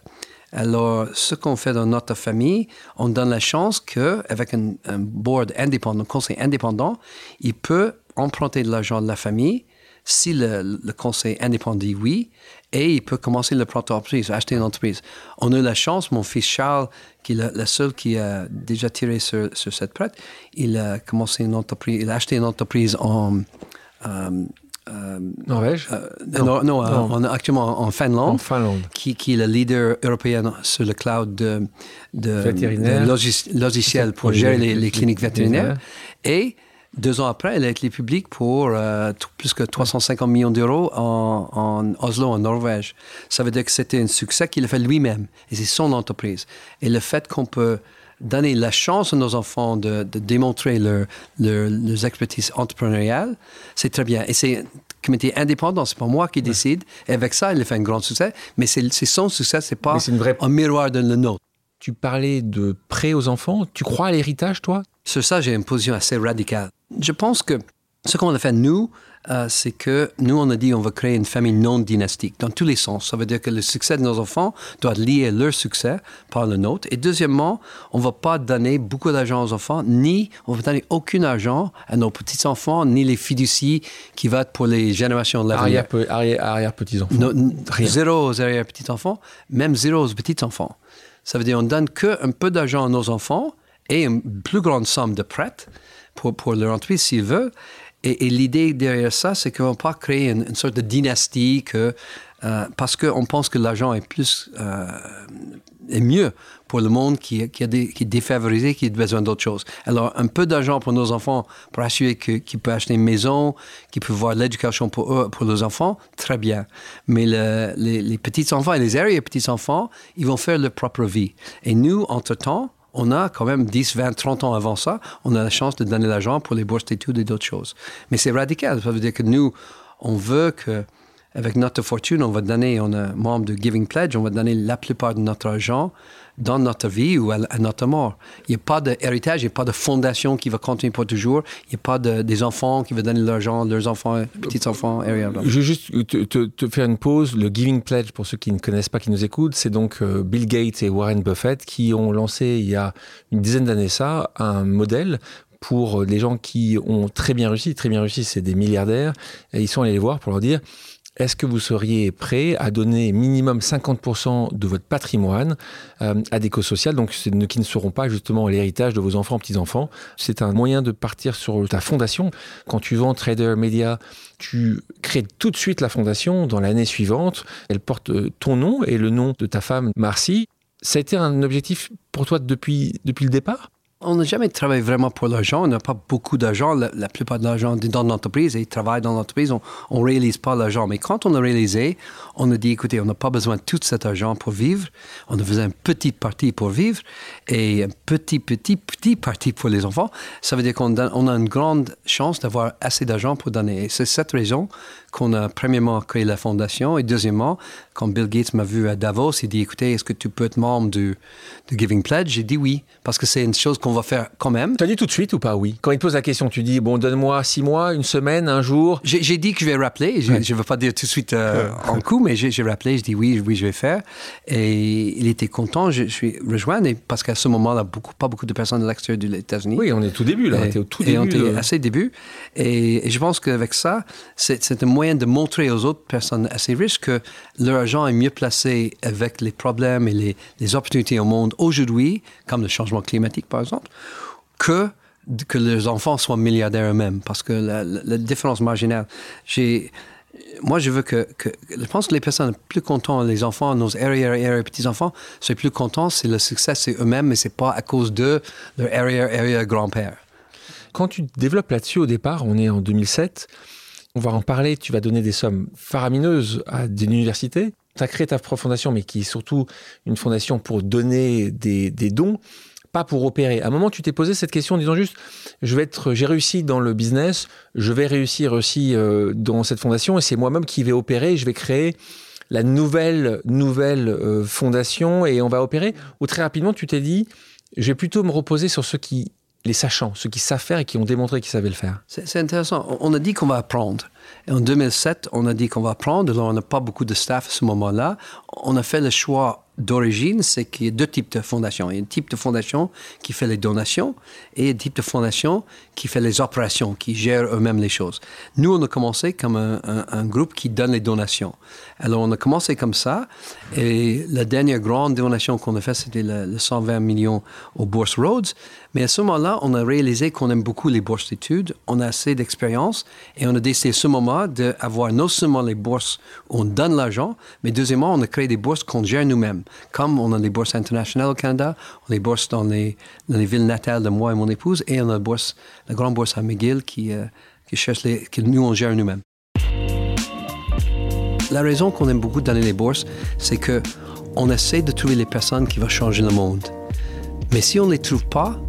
Alors, ce qu'on fait dans notre famille, on donne la chance qu'avec un, un board indépendant, un conseil indépendant, il peut emprunter de l'argent de la famille si le, conseil indépendant dit oui, et il peut commencer le propre entreprise, acheter une entreprise. On a eu la chance, mon fils Charles, qui est le, seul qui a déjà tiré sur, cette prête, il a commencé une entreprise, il a acheté une entreprise en... Euh, euh, Norvège? euh, Non, non, actuellement en Finlande, en Finlande. Qui, qui, est le leader européen sur le cloud de, de, logiciel pour gérer les, cliniques vétérinaires. Et deux ans après, elle a été publique pour euh, plus que 350 millions d'euros en, Oslo, en Norvège. Ça veut dire que c'était un succès qu'il a fait lui-même. Et c'est son entreprise. Et le fait qu'on peut donner la chance à nos enfants de, démontrer leur, leurs expertises entrepreneuriales, c'est très bien. Et c'est un comité indépendant, c'est pas moi qui décide. Et avec ça, il a fait un grand succès. Mais c'est son succès, c'est pas un miroir de le nôtre. Tu parlais de prêt aux enfants. Tu crois à l'héritage, toi? Sur ça, j'ai une position assez radicale. Je pense que ce qu'on a fait, nous, euh, c'est que nous, on a dit on va créer une famille non dynastique, dans tous les sens. Ça veut dire que le succès de nos enfants doit à leur succès par le nôtre. Et deuxièmement, on ne va pas donner beaucoup d'argent aux enfants, ni on va donner aucun argent à nos petits-enfants, ni les fiducies qui vont être pour les générations de l'avenir. Arrière, arrière, zéro aux arrière-petits-enfants, même zéro aux petits-enfants. Ça veut dire qu'on donne qu'un peu d'argent à nos enfants et une plus grande somme de prêts pour, pour leur entreprise s'ils veulent. Et, l'idée derrière ça, c'est qu'on ne va pas créer une, sorte de dynastie que, euh, parce qu'on pense que l'argent est plus euh, est mieux pour le monde qui, qui, a qui est défavorisé, qui a besoin d'autre chose. Alors, un peu d'argent pour nos enfants, pour assurer qu'ils peuvent acheter une maison, qu'ils peuvent voir l'éducation pour eux, pour leurs enfants, très bien. Mais les, les petits-enfants et les arrière-petits-enfants, ils vont faire leur propre vie. Et nous, entre-temps, on a quand même 10, 20, 30 ans avant ça, on a la chance de donner l'argent pour les bourses d'études et d'autres choses. Mais c'est radical. Ça veut dire que nous, on veut que avec notre fortune, on va donner, on est membre de Giving Pledge, on va donner la plupart de notre argent dans notre vie ou à, notre mort. Il n'y a pas d'héritage, il n'y a pas de fondation qui va continuer pour toujours. Il n'y a pas de, des enfants qui vont donner l'argent, leurs enfants, petits-enfants. Je vais juste te, faire une pause. Le Giving Pledge, pour ceux qui ne connaissent pas, qui nous écoutent, c'est donc euh, Bill Gates et Warren Buffett qui ont lancé il y a une dizaine d'années ça, un modèle pour les gens qui ont très bien réussi. Très bien réussi, c'est des milliardaires. Et ils sont allés les voir pour leur dire est-ce que vous seriez prêt à donner minimum 50% de votre patrimoine euh, à des causes sociales, donc qui ne seront pas justement l'héritage de vos enfants, petits-enfants C'est un moyen de partir sur ta fondation. Quand tu vends Trader Media, tu crées tout de suite la fondation dans l'année suivante. Elle porte euh, ton nom et le nom de ta femme, Marcy. Ça a été un objectif pour toi depuis, depuis le départ? On n'a jamais travaillé vraiment pour l'argent. On n'a pas beaucoup d'argent. La, plupart de l'argent est dans l'entreprise et ils travaillent dans l'entreprise. On ne réalise pas l'argent. Mais quand on a réalisé, on a dit, écoutez, on n'a pas besoin de tout cet argent pour vivre. On a besoin d'une petite partie pour vivre et un petit, petit, petit partie pour les enfants. Ça veut dire qu'on on a une grande chance d'avoir assez d'argent pour donner. Et c'est cette raison qu'on a premièrement créé la fondation et deuxièmement, quand Bill Gates m'a vu à Davos, il dit écoutez, est-ce que tu peux être membre du, Giving Pledge? J'ai dit oui, parce que c'est une chose qu'on va faire quand même. Tu as dit tout de suite ou pas oui? Quand il te pose la question, tu dis bon, donne-moi six mois, une semaine, un jour? J'ai dit que je vais rappeler, je ne veux pas dire tout de suite euh, en coup, mais j'ai rappelé, je dis oui, oui, je vais faire. Et il était content, je, suis rejoint, parce qu'à ce moment-là, beaucoup, pas beaucoup de personnes de l'extérieur des États-Unis. Oui, on est au début là, on était au tout début. on était assez début. Et, et je pense qu'avec ça, c'est un moyen de montrer aux autres personnes assez riches que leur argent est mieux placé avec les problèmes et les, opportunités au monde aujourd'hui, comme le changement climatique par exemple, que que leurs enfants soient milliardaires eux-mêmes, parce que la, différence marginale, j'ai moi, je veux que, Je pense que les personnes les plus contentes, les enfants, nos arrière, petits-enfants, sont plus contents, c'est le succès, c'est eux-mêmes, mais c'est pas à cause de leur arrière, arrière grand-père. Quand tu développes là-dessus au départ, on est en 2007, on va en parler, tu vas donner des sommes faramineuses à des universités. Tu as créé ta fondation, mais qui est surtout une fondation pour donner des, dons, pas pour opérer. À un moment, tu t'es posé cette question en disant juste, je vais être, j'ai réussi dans le business, je vais réussir aussi euh, dans cette fondation, et c'est moi-même qui vais opérer, je vais créer la nouvelle nouvelle euh, fondation et on va opérer. Ou très rapidement, tu t'es dit, je vais plutôt me reposer sur ceux qui les sachants, ceux qui savent faire et qui ont démontré qu'ils savaient le faire. C'est intéressant. On a dit qu'on va apprendre. En 2007, on a dit qu'on va apprendre. Alors, on n'a pas beaucoup de staff à ce moment-là. On a fait le choix d'origine, c'est qu'il y a deux types de fondations. Il y a un type de fondation qui fait les donations et un type de fondation qui fait les opérations, qui gère eux-mêmes les choses. Nous, on a commencé comme un, groupe qui donne les donations. Alors, on a commencé comme ça et la dernière grande donation qu'on a faite, c'était le, 120 millions aux Bourse Roads. Mais à ce moment-là, on a réalisé qu'on aime beaucoup les bourses d'études, on a assez d'expérience et on a décidé à ce moment d'avoir non seulement les bourses où on donne l'argent, mais deuxièmement, on a créé des bourses qu'on gère nous-mêmes. Comme on a les bourses internationales au Canada, on a les bourses dans les, les villes natales de moi et mon épouse, et on a la, bourse, la grande bourse à McGill qui, euh, qui cherche les, que nous, on gère nous-mêmes. La raison qu'on aime beaucoup donner les bourses, c'est que on essaie de trouver les personnes qui vont changer le monde. Mais si on ne les trouve pas,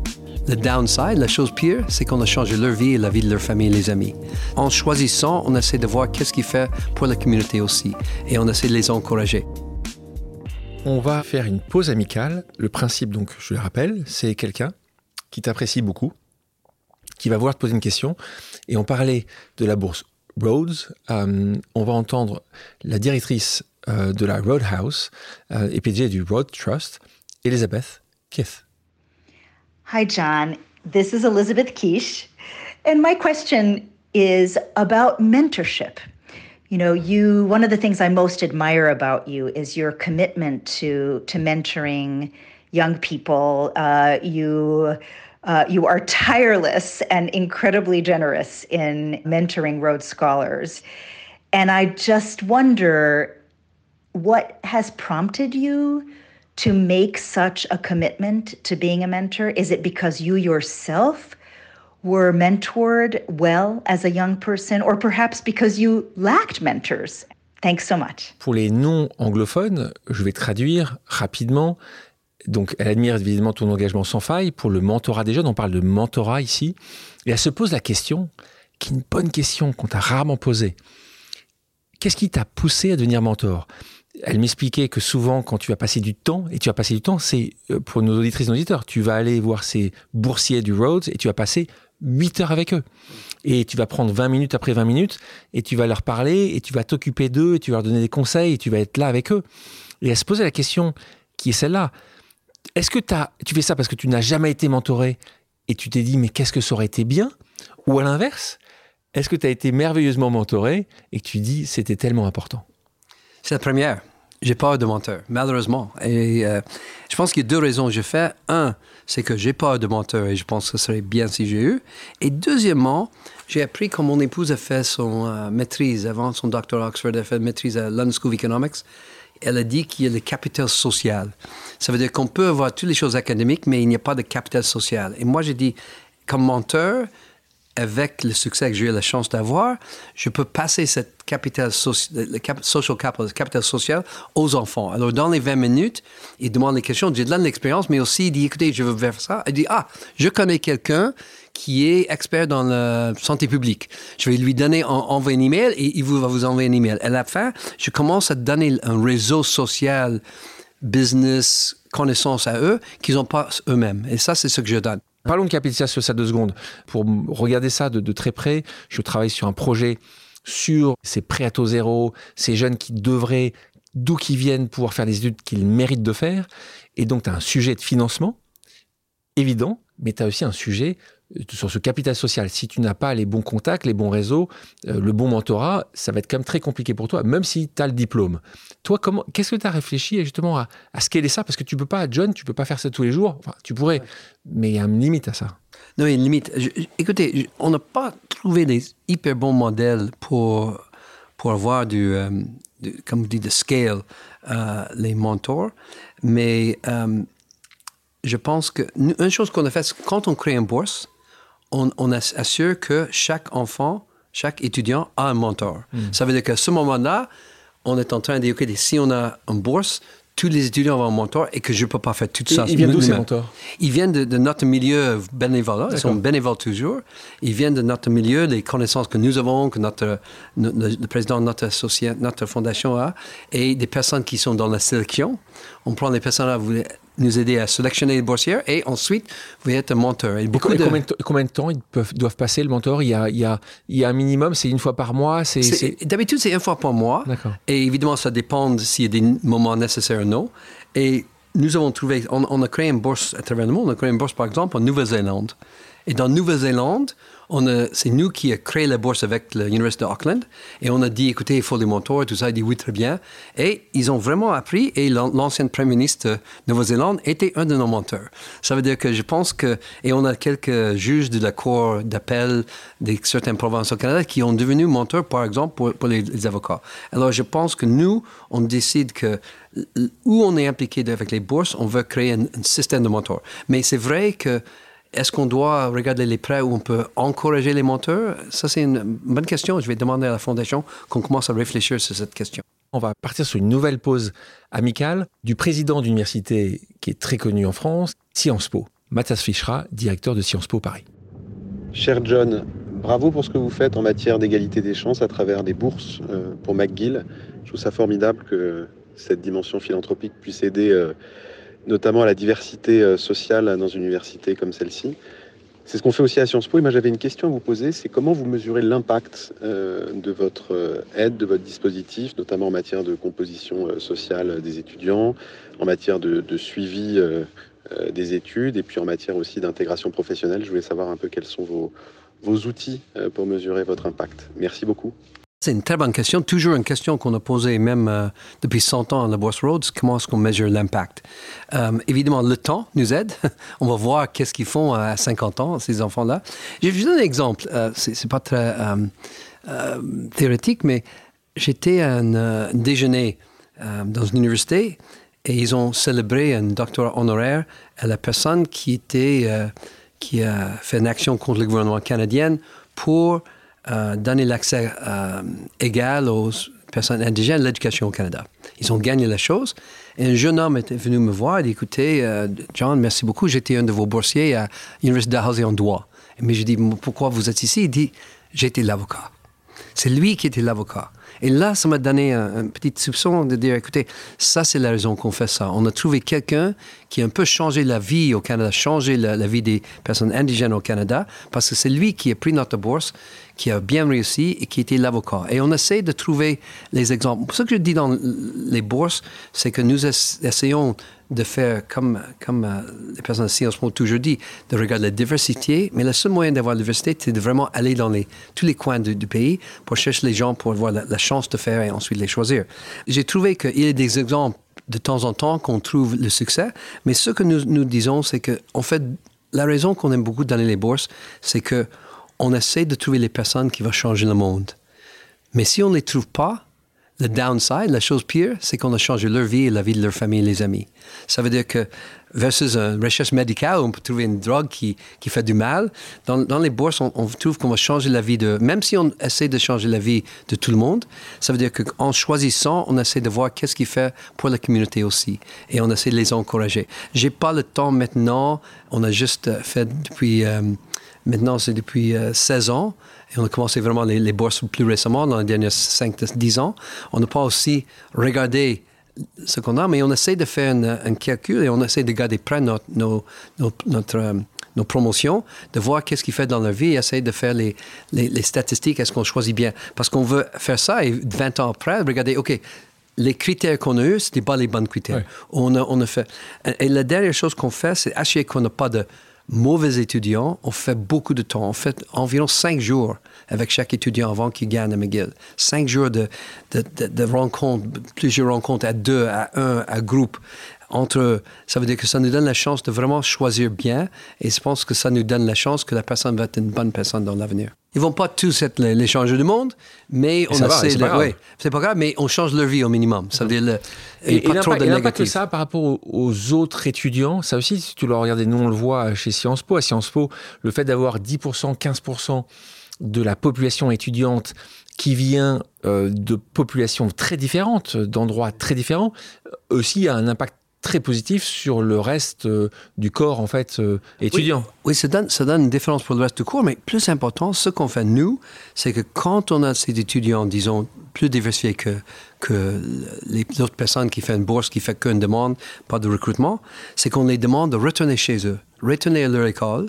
le downside, la chose pire, c'est qu'on a changé leur vie et la vie de leur famille et les amis. En choisissant, on essaie de voir qu'est-ce qu'il fait pour la communauté aussi. Et on essaie de les encourager. On va faire une pause amicale. Le principe, donc, je le rappelle, c'est quelqu'un qui t'apprécie beaucoup, qui va vouloir te poser une question. Et on parlait de la bourse Rhodes. Euh, on va entendre la directrice euh, de la Roadhouse euh, et PG du Road Trust, Elizabeth Keith. Hi, John. This is Elizabeth Quiche. And my question is about mentorship. you know you one of the things i most admire about you is your commitment to to mentoring young people uh, you uh, you are tireless and incredibly generous in mentoring Rhodes Scholars. And I just wonder what has prompted you to make such a commitment to being a mentor? Is it because you yourself were mentored well as a young person, or perhaps because you lacked mentors? Thanks so much. Pour les non anglophones, je vais traduire rapidement. Donc, elle admire évidemment ton engagement sans faille pour le mentorat des jeunes. On parle de mentorat ici. Et elle se pose la question, qui est une bonne question qu'on t'a rarement posée. Qu'est-ce qui t'a poussé à devenir mentor? Elle m'expliquait que souvent, quand tu vas passer du temps, et tu vas passer du temps, c'est euh, pour nos auditrices et nos auditeurs, tu vas aller voir ces boursiers du Rhodes et tu vas passer 8 heures avec eux. Et tu vas prendre 20 minutes après 20 minutes et tu vas leur parler et tu vas t'occuper d'eux et tu vas leur donner des conseils et tu vas être là avec eux. Et elle se posait la question qui est celle-là. Est-ce que as, tu fais ça parce que tu n'as jamais été mentoré et tu t'es dit mais qu'est-ce que ça aurait été bien? Ou à l'inverse, est-ce que tu as été merveilleusement mentoré et que tu dis c'était tellement important? C'est la première. J'ai peur de menteur, malheureusement. Et euh, je pense qu'il y a deux raisons que je fais. Un, c'est que j'ai peur de menteur et je pense que ce serait bien si j'ai eu. Et deuxièmement, j'ai appris quand mon épouse a fait son euh, maîtrise, avant son doctorat Oxford, elle a fait maîtrise à London School of Economics. Elle a dit qu'il y a le capital social. Ça veut dire qu'on peut avoir toutes les choses académiques, mais il n'y a pas de capital social. Et moi, j'ai dit, comme menteur, avec le succès que j'ai eu la chance d'avoir, je peux passer cette capital le social capital, capital social aux enfants. Alors, dans les 20 minutes, il demande les questions, j'ai de l'expérience, mais aussi il dit, écoutez, je veux faire ça. Il dit, ah, je connais quelqu'un qui est expert dans la santé publique. Je vais lui donner, envoyer un email et il va vous envoyer un email. À la fin, je commence à donner un réseau social, business, connaissance à eux qu'ils n'ont pas eux-mêmes. Et ça, c'est ce que je donne. Parlons de capital ça deux secondes. Pour regarder ça de, très près, je travaille sur un projet sur ces prêts à taux zéro, ces jeunes qui devraient, d'où qu'ils viennent, pouvoir faire des études qu'ils méritent de faire. Et donc, tu as un sujet de financement évident, mais tu as aussi un sujet sur ce capital social, si tu n'as pas les bons contacts, les bons réseaux, euh, le bon mentorat, ça va être quand même très compliqué pour toi, même si tu as le diplôme. Toi, comment, qu'est-ce que tu as réfléchi justement à, à scaler ça? Parce que tu peux pas, John, tu peux pas faire ça tous les jours. Enfin, tu pourrais, mais il y a une limite à ça. Non, il y a une limite. écoutez, on n'a pas trouvé des hyper bons modèles pour, pour avoir du, euh, comme vous dites, de scale euh, les mentors, mais je pense que une chose qu'on a fait, quand on crée une bourse, on, assure que chaque enfant, chaque étudiant a un mentor. Hmm. Ça veut dire qu'à ce moment-là, on est en train de dire, OK, si on a une bourse, tous les étudiants ont un mentor et que je ne peux pas faire tout ça. Ils viennent d'où ces mentors? Ils viennent de, notre milieu bénévole. Ils sont bénévoles toujours. Ils viennent de notre milieu, les connaissances que nous avons, que notre, le président de notre, notre fondation a, et des personnes qui sont dans la sélection. On prend des personnes là, vous nous aider à sélectionner les boursières et ensuite vous êtes un mentor. Et, beaucoup de... combien, de, temps ils peuvent, doivent passer le mentor? Il y, a, il, y a, il y a un minimum, c'est une fois par mois c'est, D'habitude, c'est une fois par mois. Et évidemment, ça dépend s'il y a des moments nécessaires ou non. Et nous avons trouvé, on, on, a créé une bourse à travers le monde. On a créé une bourse, par exemple, en Nouvelle-Zélande. Et dans Nouvelle-Zélande, c'est nous qui avons créé la bourse avec l'Université d'Auckland et on a dit, écoutez, il faut des mentors et tout ça. Il dit, oui, très bien. Et ils ont vraiment appris et l'ancien Premier ministre de Nouvelle-Zélande était un de nos mentors. Ça veut dire que je pense que, et on a quelques juges de la Cour d'appel de certaines provinces au Canada qui ont devenu mentors, par exemple, pour, les, avocats. Alors, je pense que nous, on décide que où on est impliqué avec les bourses, on veut créer un, un système de mentors. Mais c'est vrai que est-ce qu'on doit regarder les prêts où on peut encourager les monteurs Ça, c'est une bonne question. Je vais demander à la Fondation qu'on commence à réfléchir sur cette question. On va partir sur une nouvelle pause amicale du président d'université qui est très connu en France, Sciences Po, Mathias Fischra, directeur de Sciences Po Paris. Cher John, bravo pour ce que vous faites en matière d'égalité des chances à travers des bourses euh, pour McGill. Je trouve ça formidable que cette dimension philanthropique puisse aider euh, notamment à la diversité euh, sociale dans une université comme celle-ci. C'est ce qu'on fait aussi à Sciences Po. Et moi, j'avais une question à vous poser. C'est comment vous mesurez l'impact euh, de votre euh, aide, de votre dispositif, notamment en matière de composition sociale des étudiants, en matière de, suivi des études et puis en matière aussi d'intégration professionnelle. Je voulais savoir un peu quels sont vos, vos outils pour mesurer votre impact. Merci beaucoup. C'est une très bonne question. Toujours une question qu'on a posée même euh, depuis 100 ans à la Bourse Rhodes. Comment est-ce qu'on mesure l'impact? Euh, évidemment, le temps nous aide. On va voir qu'est-ce qu'ils font à 50 ans, ces enfants-là. Je vais vous donner un exemple. Euh, c'est pas très théorique, mais j'étais à un déjeuner dans une université et ils ont célébré un doctorat honoraire à la personne qui, était, qui a fait une action contre le gouvernement canadien pour euh, donner l'accès euh, égal aux personnes indigènes à l'éducation au Canada. Ils ont gagné la chose. Et un jeune homme est venu me voir et dit Écoutez, euh, John, merci beaucoup. J'étais un de vos boursiers à l'Université d'Halsey en droit. Mais je dis Pourquoi vous êtes ici? Il dit J'étais l'avocat. C'est lui qui était l'avocat. Et là, ça m'a donné un, petit soupçon de dire, écoutez, ça c'est la raison qu'on fait ça. On a trouvé quelqu'un qui a un peu changé la vie au Canada, changé la, la vie des personnes indigènes au Canada, parce que c'est lui qui a pris notre bourse, qui a bien réussi et qui était l'avocat. Et on essaie de trouver les exemples. Ce que je dis dans les bourses, c'est que nous essayons de faire comme, euh, les personnes ici en ce moment toujours dit, de regarder la diversité, mais le seul moyen d'avoir la diversité, c'est de vraiment aller dans tous les coins du, pays pour chercher les gens pour avoir la, chance de faire et ensuite les choisir. J'ai trouvé qu'il y a des exemples de temps en temps qu'on trouve le succès, mais ce que nous, nous disons, c'est que, en fait, la raison qu'on aime beaucoup donner les bourses, c'est que on essaie de trouver les personnes qui vont changer le monde. Mais si on ne les trouve pas, le downside, la chose pire, c'est qu'on a changé leur vie et la vie de leur famille et les amis. Ça veut dire que versus une recherche médicale, on peut trouver une drogue qui, qui fait du mal. Dans, les bourses, on, trouve qu'on va changer la vie de... Même si on essaie de changer la vie de tout le monde, ça veut dire qu'en choisissant, on essaie de voir qu'est-ce qu'il fait pour la communauté aussi. Et on essaie de les encourager. J'ai pas le temps maintenant. On a juste fait depuis... Euh, maintenant, c'est depuis 16 euh, ans. Et on a commencé vraiment les, bourses plus récemment, dans les derniers 5-10 ans. On n'a pas aussi regardé ce qu'on a, mais on essaie de faire un, calcul et on essaie de garder près notre, nos, notre, euh, nos promotions, de voir qu'est-ce qu'il fait dans leur vie et essayer de faire les, les, statistiques, est-ce qu'on choisit bien. Parce qu'on veut faire ça et 20 ans après, regarder, OK, les critères qu'on a eus, ce n'étaient pas les bons critères. On, a, on a fait. Et la dernière chose qu'on fait, c'est assurer qu'on n'a pas de mauvais étudiants, on fait beaucoup de temps. On fait environ cinq jours avec chaque étudiant avant qu'il gagne à McGill. Cinq jours de, de, de, rencontres, plusieurs rencontres à deux, à un, à groupe. Entre, ça veut dire que ça nous donne la chance de vraiment choisir bien et je pense que ça nous donne la chance que la personne va être une bonne personne dans l'avenir. Ils vont pas tous être les, changeurs du monde, mais on essaie de. Oui, c'est pas grave, mais on change leur vie au minimum. Ça veut dire le, et, pas trop de négatif. ça par rapport aux, autres étudiants, ça aussi, si tu le regardes, nous on le voit chez Sciences Po, à Sciences Po, le fait d'avoir 10%, 15% de la population étudiante qui vient euh, de populations très différentes, d'endroits très différents, euh, aussi a un impact très positif sur le reste euh, du corps en fait étudiant. Oui, ça, donne, ça donne une différence pour le reste du cours, mais plus important, ce qu'on fait nous, c'est que quand on a ces étudiants, disons, plus diversifiés que, que les autres personnes qui font une bourse, qui font qu'une demande, pas de recrutement, c'est qu'on les demande de retourner chez eux, retourner à leur école,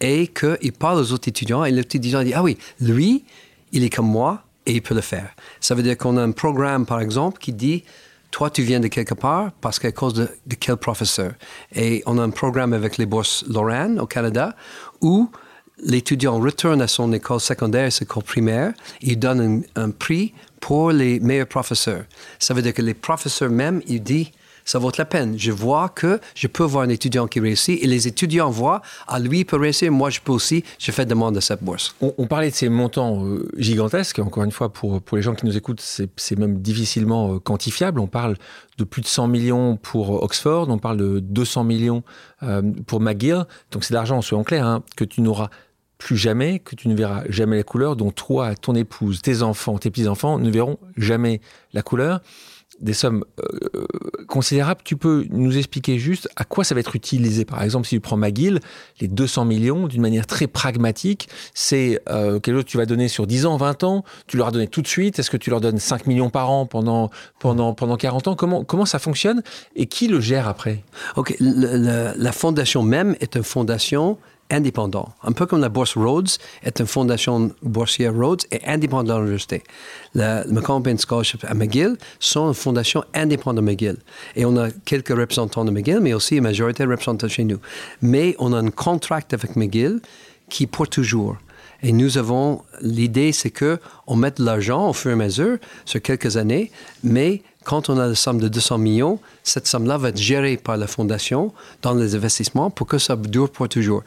et qu'ils parlent aux autres étudiants, et les étudiant dit, ah oui, lui, il est comme moi, et il peut le faire. Ça veut dire qu'on a un programme, par exemple, qui dit, toi, tu viens de quelque part parce qu'à cause de, quel professeur? Et on a un programme avec les bourses Lorraine au Canada où l'étudiant retourne à son école secondaire, son école primaire, il donne un, un, prix pour les meilleurs professeurs. Ça veut dire que les professeurs même, ils disent ça vaut la peine. Je vois que je peux voir un étudiant qui réussit et les étudiants voient, ah, lui peut réussir, moi je peux aussi, je fais demande de cette bourse. On, parlait de ces montants euh, gigantesques, encore une fois, pour, pour les gens qui nous écoutent, c'est même difficilement euh, quantifiable. On parle de plus de 100 millions pour Oxford, on parle de 200 millions euh, pour McGill. Donc c'est d'argent, soyons clairs, hein, que tu n'auras plus jamais, que tu ne verras jamais la couleur, dont toi, ton épouse, tes enfants, tes petits-enfants ne verront jamais la couleur des sommes euh, considérables. Tu peux nous expliquer juste à quoi ça va être utilisé? Par exemple, si tu prends McGill, les 200 millions, d'une manière très pragmatique, c'est euh, quelque chose que tu vas donner sur 10 ans, 20 ans, tu leur as donné tout de suite, est-ce que tu leur donnes 5 millions par an pendant, pendant, pendant 40 ans? Comment, comment ça fonctionne? Et qui le gère après? OK, la fondation même est une fondation indépendant. Un peu comme la Bourse Rhodes est une fondation boursière Rhodes et indépendante de l'université. La McCombin Scholarship à McGill sont une fondation indépendante de McGill. Et on a quelques représentants de McGill, mais aussi une majorité de représentants chez nous. Mais on a un contrat avec McGill qui pour toujours. Et nous avons, l'idée, c'est que on met de l'argent au fur et à mesure sur quelques années, mais quand on a la somme de 200 millions, cette somme-là va être gérée par la fondation dans les investissements pour que ça dure pour toujours.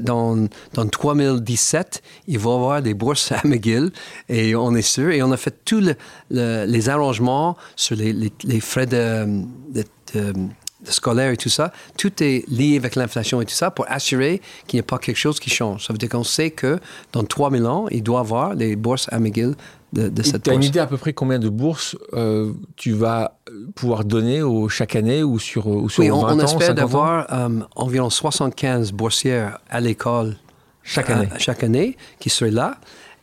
Dans, dans 2017, il va y avoir des bourses à McGill et on est sûr. Et on a fait tous les arrangements sur les, frais de, de, scolaire et tout ça, tout est lié avec l'inflation et tout ça pour assurer qu'il n'y ait pas quelque chose qui change. Ça veut dire qu'on sait que dans 3000 ans, il doit y avoir des bourses à McGill de, cette Tu as une idée à peu près combien de bourses euh, tu vas pouvoir donner au, chaque année ou sur, ou sur oui, 20 on, on espère d'avoir euh, environ 75 boursières à l'école chaque année. chaque année qui seraient là.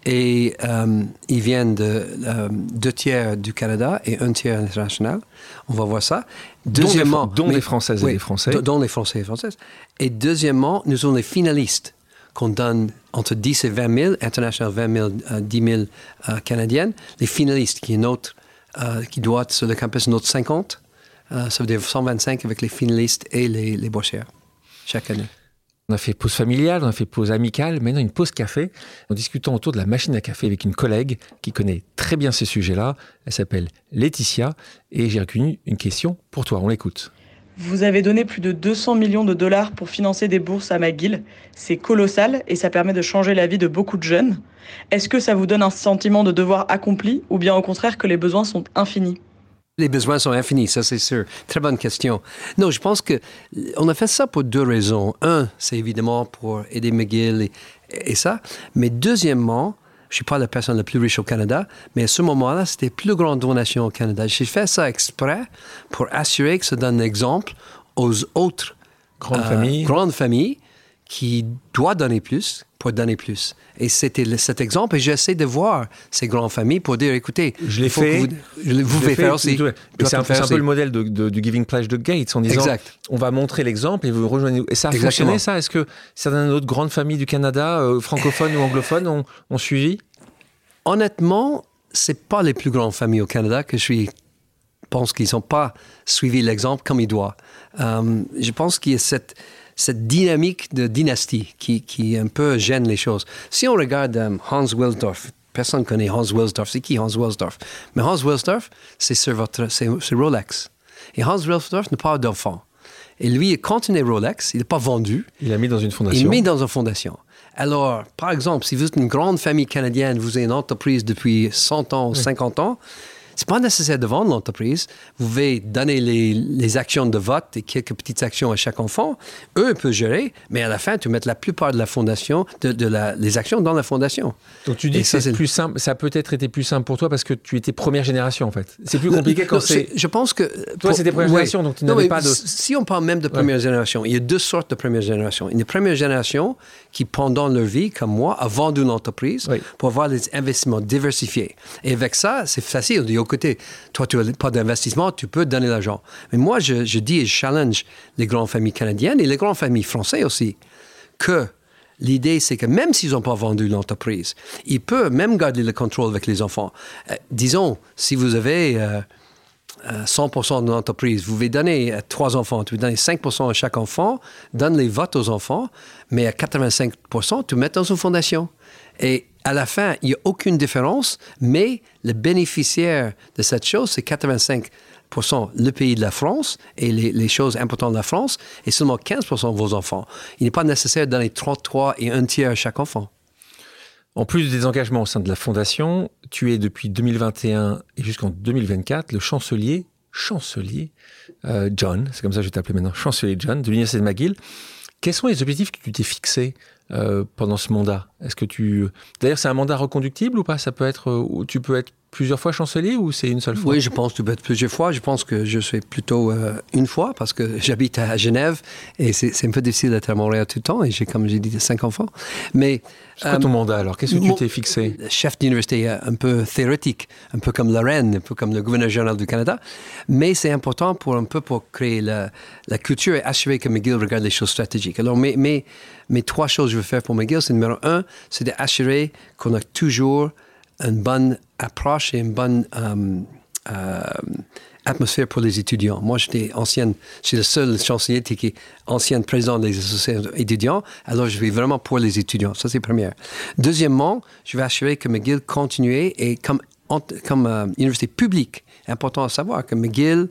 Et euh, ils viennent de euh, deux tiers du Canada et un tiers international. On va voir ça. Deuxièmement, dont les, Françaises et les Français. Dont les Français et les Françaises. Et deuxièmement, nous sommes les finalistes qu'on donne entre 10 et 20 000, international 20 000, 10 000 canadiennes. Les finalistes, qui est notre, qui être sur le campus notre 50. ça veut dire 125 avec les finalistes et les, les boursières chaque année. On a fait pause familiale, on a fait pause amicale, maintenant une pause café, en discutant autour de la machine à café avec une collègue qui connaît très bien ces sujets-là. Elle s'appelle Laetitia et j'ai reconnu une question pour toi. On l'écoute. Vous avez donné plus de 200 millions de dollars pour financer des bourses à McGill. C'est colossal et ça permet de changer la vie de beaucoup de jeunes. Est-ce que ça vous donne un sentiment de devoir accompli ou bien au contraire que les besoins sont infinis? Les besoins sont infinis, ça c'est sûr. Très bonne question. Non, je pense que on a fait ça pour deux raisons. Un, c'est évidemment pour aider McGill et, ça. Mais deuxièmement, je suis pas la personne la plus riche au Canada, mais à ce moment-là, c'était la plus grande donation au Canada. J'ai fait ça exprès pour assurer que ça donne un exemple aux autres grandes familles. Grandes familles qui doivent donner plus pour donner plus. Et c'était cet exemple, et j'essaie de voir ces grandes familles pour dire, écoutez, je l'ai fait, vous, je, vous faire aussi. C'est un, peu le modèle de, du Giving Pledge de Gates en disant, exact. on va montrer l'exemple et vous rejoignez. Et ça a fonctionné, ça? Est-ce que certaines autres grandes familles du Canada, euh, francophones ou anglophones, ont, ont suivi? Honnêtement, c'est pas les plus grandes familles au Canada que je suis pense qu'ils n'ont pas suivi l'exemple comme il doit. Euh, je pense qu'il y a cette cette dynamique de dynastie qui, qui un peu gêne les choses. Si on regarde euh, Hans Wilsdorf, personne ne connaît Hans Wilsdorf. C'est qui Hans Wilsdorf? Mais Hans Wilsdorf, c'est sur, votre, c'est, Rolex. Et Hans Wilsdorf n'a pas d'enfant. Et lui, quand il est Rolex, il n'est pas vendu. Il l'a mis dans une fondation. Il l'a mis dans une fondation. Alors, par exemple, si vous êtes une grande famille canadienne, vous avez une entreprise depuis 100 ans, ou 50 ans, c'est pas nécessaire de vendre l'entreprise. Vous pouvez donner les, actions de vote et quelques petites actions à chaque enfant. Eux peuvent gérer, mais à la fin, tu mets la plupart de la fondation, de, la, les actions dans la fondation. Donc tu dis que ça, c'est plus simple. Ça a peut-être été plus simple pour toi parce que tu étais première génération en fait. C'est plus compliqué quand c'est. Je pense que toi c'était première génération, donc tu n'avais pas de. Si on parle même de première génération, il y a deux sortes de première génération. Une première génération qui, pendant leur vie, comme moi, a vendu une entreprise pour avoir des investissements diversifiés. Et avec ça, c'est facile. Côté, toi, tu n'as pas d'investissement, tu peux donner l'argent. Mais moi, je, dis et je challenge les grandes familles canadiennes et les grandes familles françaises aussi, que L'idée, c'est que même s'ils n'ont pas vendu l'entreprise, ils peuvent même garder le contrôle avec les enfants. Euh, disons, si vous avez 100% euh, euh, de l'entreprise, vous pouvez donner à trois enfants, tu veux donner 5% à chaque enfant, donne les votes aux enfants, mais à 85%, tu mets dans une fondation. Et à la fin, il n'y a aucune différence, mais le bénéficiaire de cette chose, c'est 85% le pays de la France et les, choses importantes de la France, et seulement 15 de vos enfants. Il n'est pas nécessaire donner 33 et un tiers à chaque enfant. En plus des engagements au sein de la Fondation, tu es depuis 2021 et jusqu'en 2024 le chancelier, chancelier euh, John, c'est comme ça que je vais t'appeler maintenant, chancelier John de l'Université de McGill. Quels sont les objectifs que tu t'es fixés pendant ce mandat. Est-ce que tu d'ailleurs c'est un mandat reconductible ou pas? Ça peut être euh, tu peux être plusieurs fois chancelier ou c'est une seule fois Oui, je pense que plusieurs fois. Je pense que je suis plutôt euh, une fois parce que j'habite à Genève et c'est un peu difficile d'être à Montréal tout le temps et j'ai, comme j'ai dit, cinq enfants. Mais c'est quoi ton mandat alors? Qu'est-ce que tu t'es fixé? Chef d'université un peu théorique, un peu comme la reine, un peu comme le gouverneur général du Canada. Mais c'est important pour un peu pour créer la, la culture et assurer que McGill regarde les choses stratégiques. Alors, mais, mais mais trois choses que je veux faire pour McGill, c'est numéro un, c'est d'assurer qu'on a toujours une bonne approche et une bonne euh, euh, atmosphère pour les étudiants. Moi, j'étais ancienne, je suis le seul chancelier qui est ancienne président des associations étudiants, alors je vais vraiment pour les étudiants. Ça, c'est première. Deuxièmement, je vais assurer que McGill continue et comme, comme euh, université publique, important à savoir que McGill,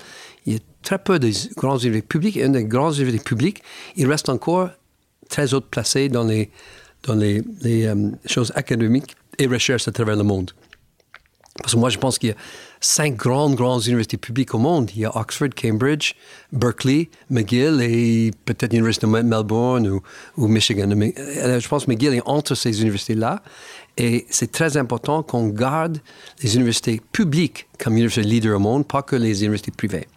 il y a très peu de grandes universités publiques et une des grandes universités publiques, il reste encore très haut placé dans les, dans les, euh, choses académiques et recherches à travers le monde. Parce que moi, je pense qu'il y a cinq grandes, grandes universités publiques au monde. Il y a Oxford, Cambridge, Berkeley, McGill et peut-être l'Université de Melbourne ou, ou, Michigan. Euh, je pense que McGill est entre ces universités-là. Et c'est très important qu'on garde les universités publiques comme universités leaders au monde, pas que les universités privées.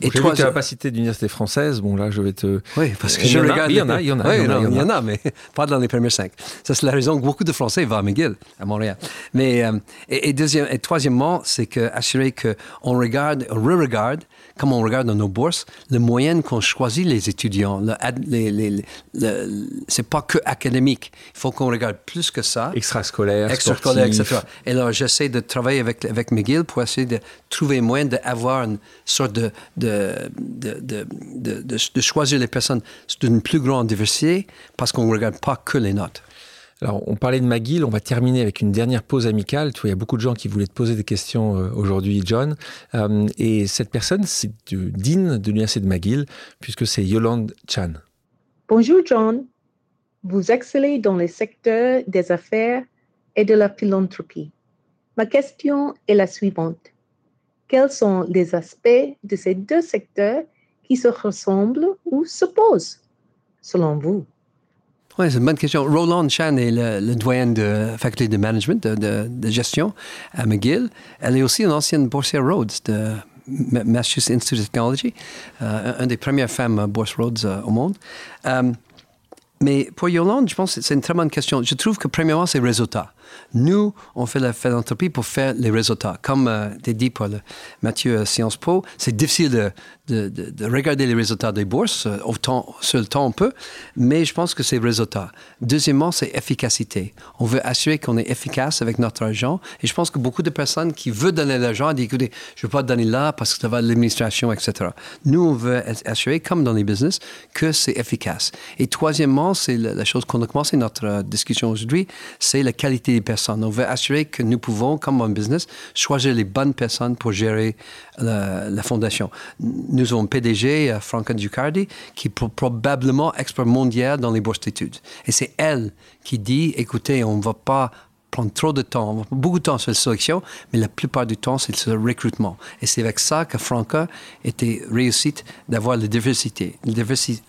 Et toi, tu n'as pas cité d'université française. Bon, là, je vais te. Oui, parce que je regarde. Il y en a, il y en a. il y en a, mais pas dans les premières cinq. Ça, c'est la raison que beaucoup de Français vont à McGill, à Montréal. Mais, euh, et, deuxième, et troisièmement, c'est que assurer qu'on regarde, on re-regarde comme on regarde dans nos bourses, le moyen qu'on choisit les étudiants, le, les, c'est pas que académique. Il faut qu'on regarde plus que ça. Extrascolaire, Extrascolaire, etc. Et alors, j'essaie de travailler avec, avec McGill pour essayer de trouver un moyen d'avoir une sorte de de, de, de, de, choisir les personnes d'une plus grande diversité parce qu'on ne regarde pas que les notes. Alors, on parlait de McGill, on va terminer avec une dernière pause amicale. Tu vois, il y a beaucoup de gens qui voulaient te poser des questions euh, aujourd'hui, John. Euh, et cette personne, c'est Dean de l'Université de McGill, puisque c'est Yolande Chan. Bonjour, John. Vous excellez dans les secteurs des affaires et de la philanthropie. Ma question est la suivante. Quels sont les aspects de ces deux secteurs qui se ressemblent ou s'opposent, selon vous? Oui, c'est une bonne question. Roland Chan est le, doyen de la faculté de management, de, gestion à McGill. Elle est aussi une ancienne boursière Rhodes de Massachusetts Institute of Technology, euh, une des premières femmes bourse Rhodes euh, au monde. Euh, mais pour Yolande, je pense que c'est une très bonne question. Je trouve que premièrement, c'est le résultat. Nous, on fait la philanthropie pour faire les résultats. Comme euh, dit par Mathieu euh, Sciences Po, c'est difficile de, de, de, regarder les résultats des bourses euh, autant, sur le temps on peut, mais je pense que c'est le résultat. Deuxièmement, c'est efficacité. On veut assurer qu'on est efficace avec notre argent et je pense que beaucoup de personnes qui veulent donner de l'argent disent écoutez, je ne veux pas donner là parce que ça va de l'administration, etc. Nous, on veut assurer, comme dans les business, que c'est efficace. Et troisièmement, c'est la, chose qu'on a commencé notre discussion aujourd'hui, c'est la qualité des personnes. On veut assurer que nous pouvons, comme un business, choisir les bonnes personnes pour gérer la, fondation. Nous avons PDG, euh, Franca Ducardi, qui est probablement expert mondial dans les bourses d'études. Et c'est elle qui dit, écoutez, on ne va pas prendre trop de temps, beaucoup de temps sur la sélection, mais la plupart du temps, c'est le recrutement. Et c'est avec ça que Franca était réussite d'avoir la diversité, la diversité,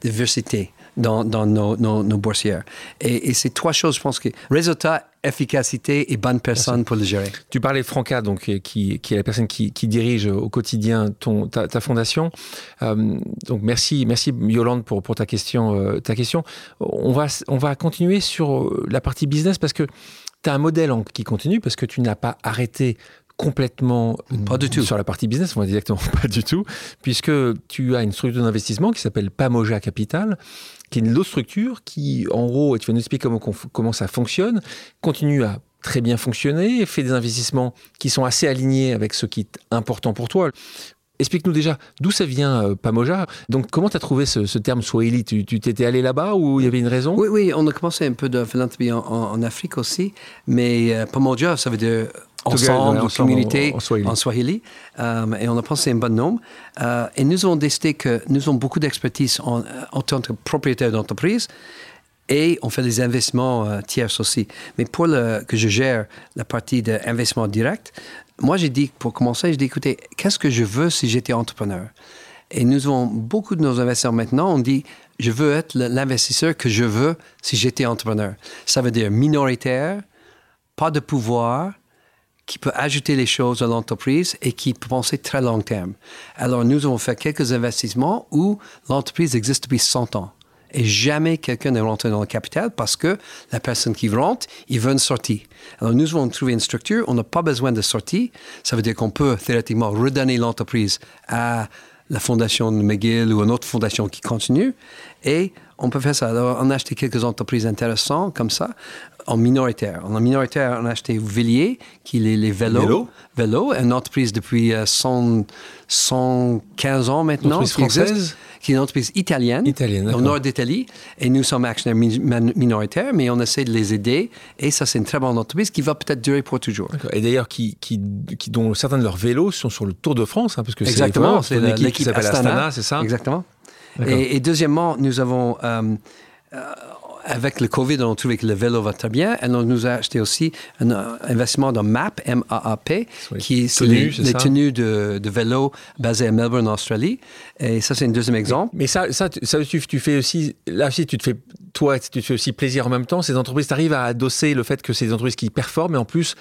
diversité dans, nos, boursières. Et, et c'est trois choses, je pense que résultat, efficacité et bonne personne pour le gérer. Tu parlais de Franca, donc, qui, qui est la personne qui, qui dirige au quotidien ton, ta, ta fondation. Euh, donc merci, merci Yolande pour, pour ta, question, euh, ta question. On va, on va continuer sur euh, la partie business parce que tu as un modèle qui continue parce que tu n'as pas arrêté complètement pas du tout. sur la partie business, on va dire exactement pas du tout, puisque tu as une structure d'investissement qui s'appelle Pamoja Capital, qui est une autre structure qui, en gros, et tu vas nous expliquer comment, comment ça fonctionne, continue à très bien fonctionner, fait des investissements qui sont assez alignés avec ce qui est important pour toi. Explique-nous déjà d'où ça vient, euh, Pamoja? Donc, comment tu as trouvé ce, terme Swahili? Tu t'étais allé là-bas ou il y avait une raison? Oui, oui, on a commencé un peu de philanthropie en, Afrique aussi, mais euh, Pamoja, ça veut dire ensemble, en communauté, en, Swahili. Euh, et on a pensé un bon nom. Euh, et nous avons décidé que nous avons beaucoup d'expertise en, en, tant que propriétaire d'entreprise et on fait des investissements euh, tiers aussi. Mais pour le, que je gère la partie d'investissement direct, moi j'ai dit, pour commencer, j'ai dit, écoutez, qu'est-ce que je veux si j'étais entrepreneur? Et nous avons beaucoup de nos investisseurs maintenant, on dit, je veux être l'investisseur que je veux si j'étais entrepreneur. Ça veut dire minoritaire, pas de pouvoir, qui peut ajouter les choses à l'entreprise et qui peut penser très long terme. Alors, nous avons fait quelques investissements où l'entreprise existe depuis 100 ans. Et jamais quelqu'un n'est rentré dans le capital parce que la personne qui rentre, il veut une sortie. Alors, nous avons trouvé une structure, on n'a pas besoin de sortie. Ça veut dire qu'on peut théoriquement redonner l'entreprise à la fondation de McGill ou une autre fondation qui continue. Et on peut faire ça. Alors, on a acheté quelques entreprises intéressantes comme ça en minoritaire. En minoritaire, on a acheté Villiers, qui est les vélos. Vélo? une entreprise depuis 115 euh, ans maintenant. Une entreprise française Qui est une entreprise italienne, italienne au nord d'Italie. Et nous sommes actionnaires minoritaires, mais on essaie de les aider. Et ça, c'est une très bonne entreprise qui va peut-être durer pour toujours. Et d'ailleurs, qui, qui, dont certains de leurs vélos sont sur le Tour de France, hein, parce que Exactement, c'est l'équipe qui s'appelle Astana, c'est ça? Exactement. Et, deuxièmement, nous avons... Euh, euh, avec le Covid, on a trouvé que le vélo va très bien. Et on nous a acheté aussi un investissement dans MAP, M-A-A-P, qui est les, tenues de, vélo basées à Melbourne, Australie. Et ça, c'est un deuxième exemple. Mais, ça, ça, ça tu, tu, fais aussi, là aussi, tu te fais, toi, tu te fais aussi plaisir en même temps. Ces entreprises, tu arrives à adosser le fait que c'est des entreprises qui performent et en plus,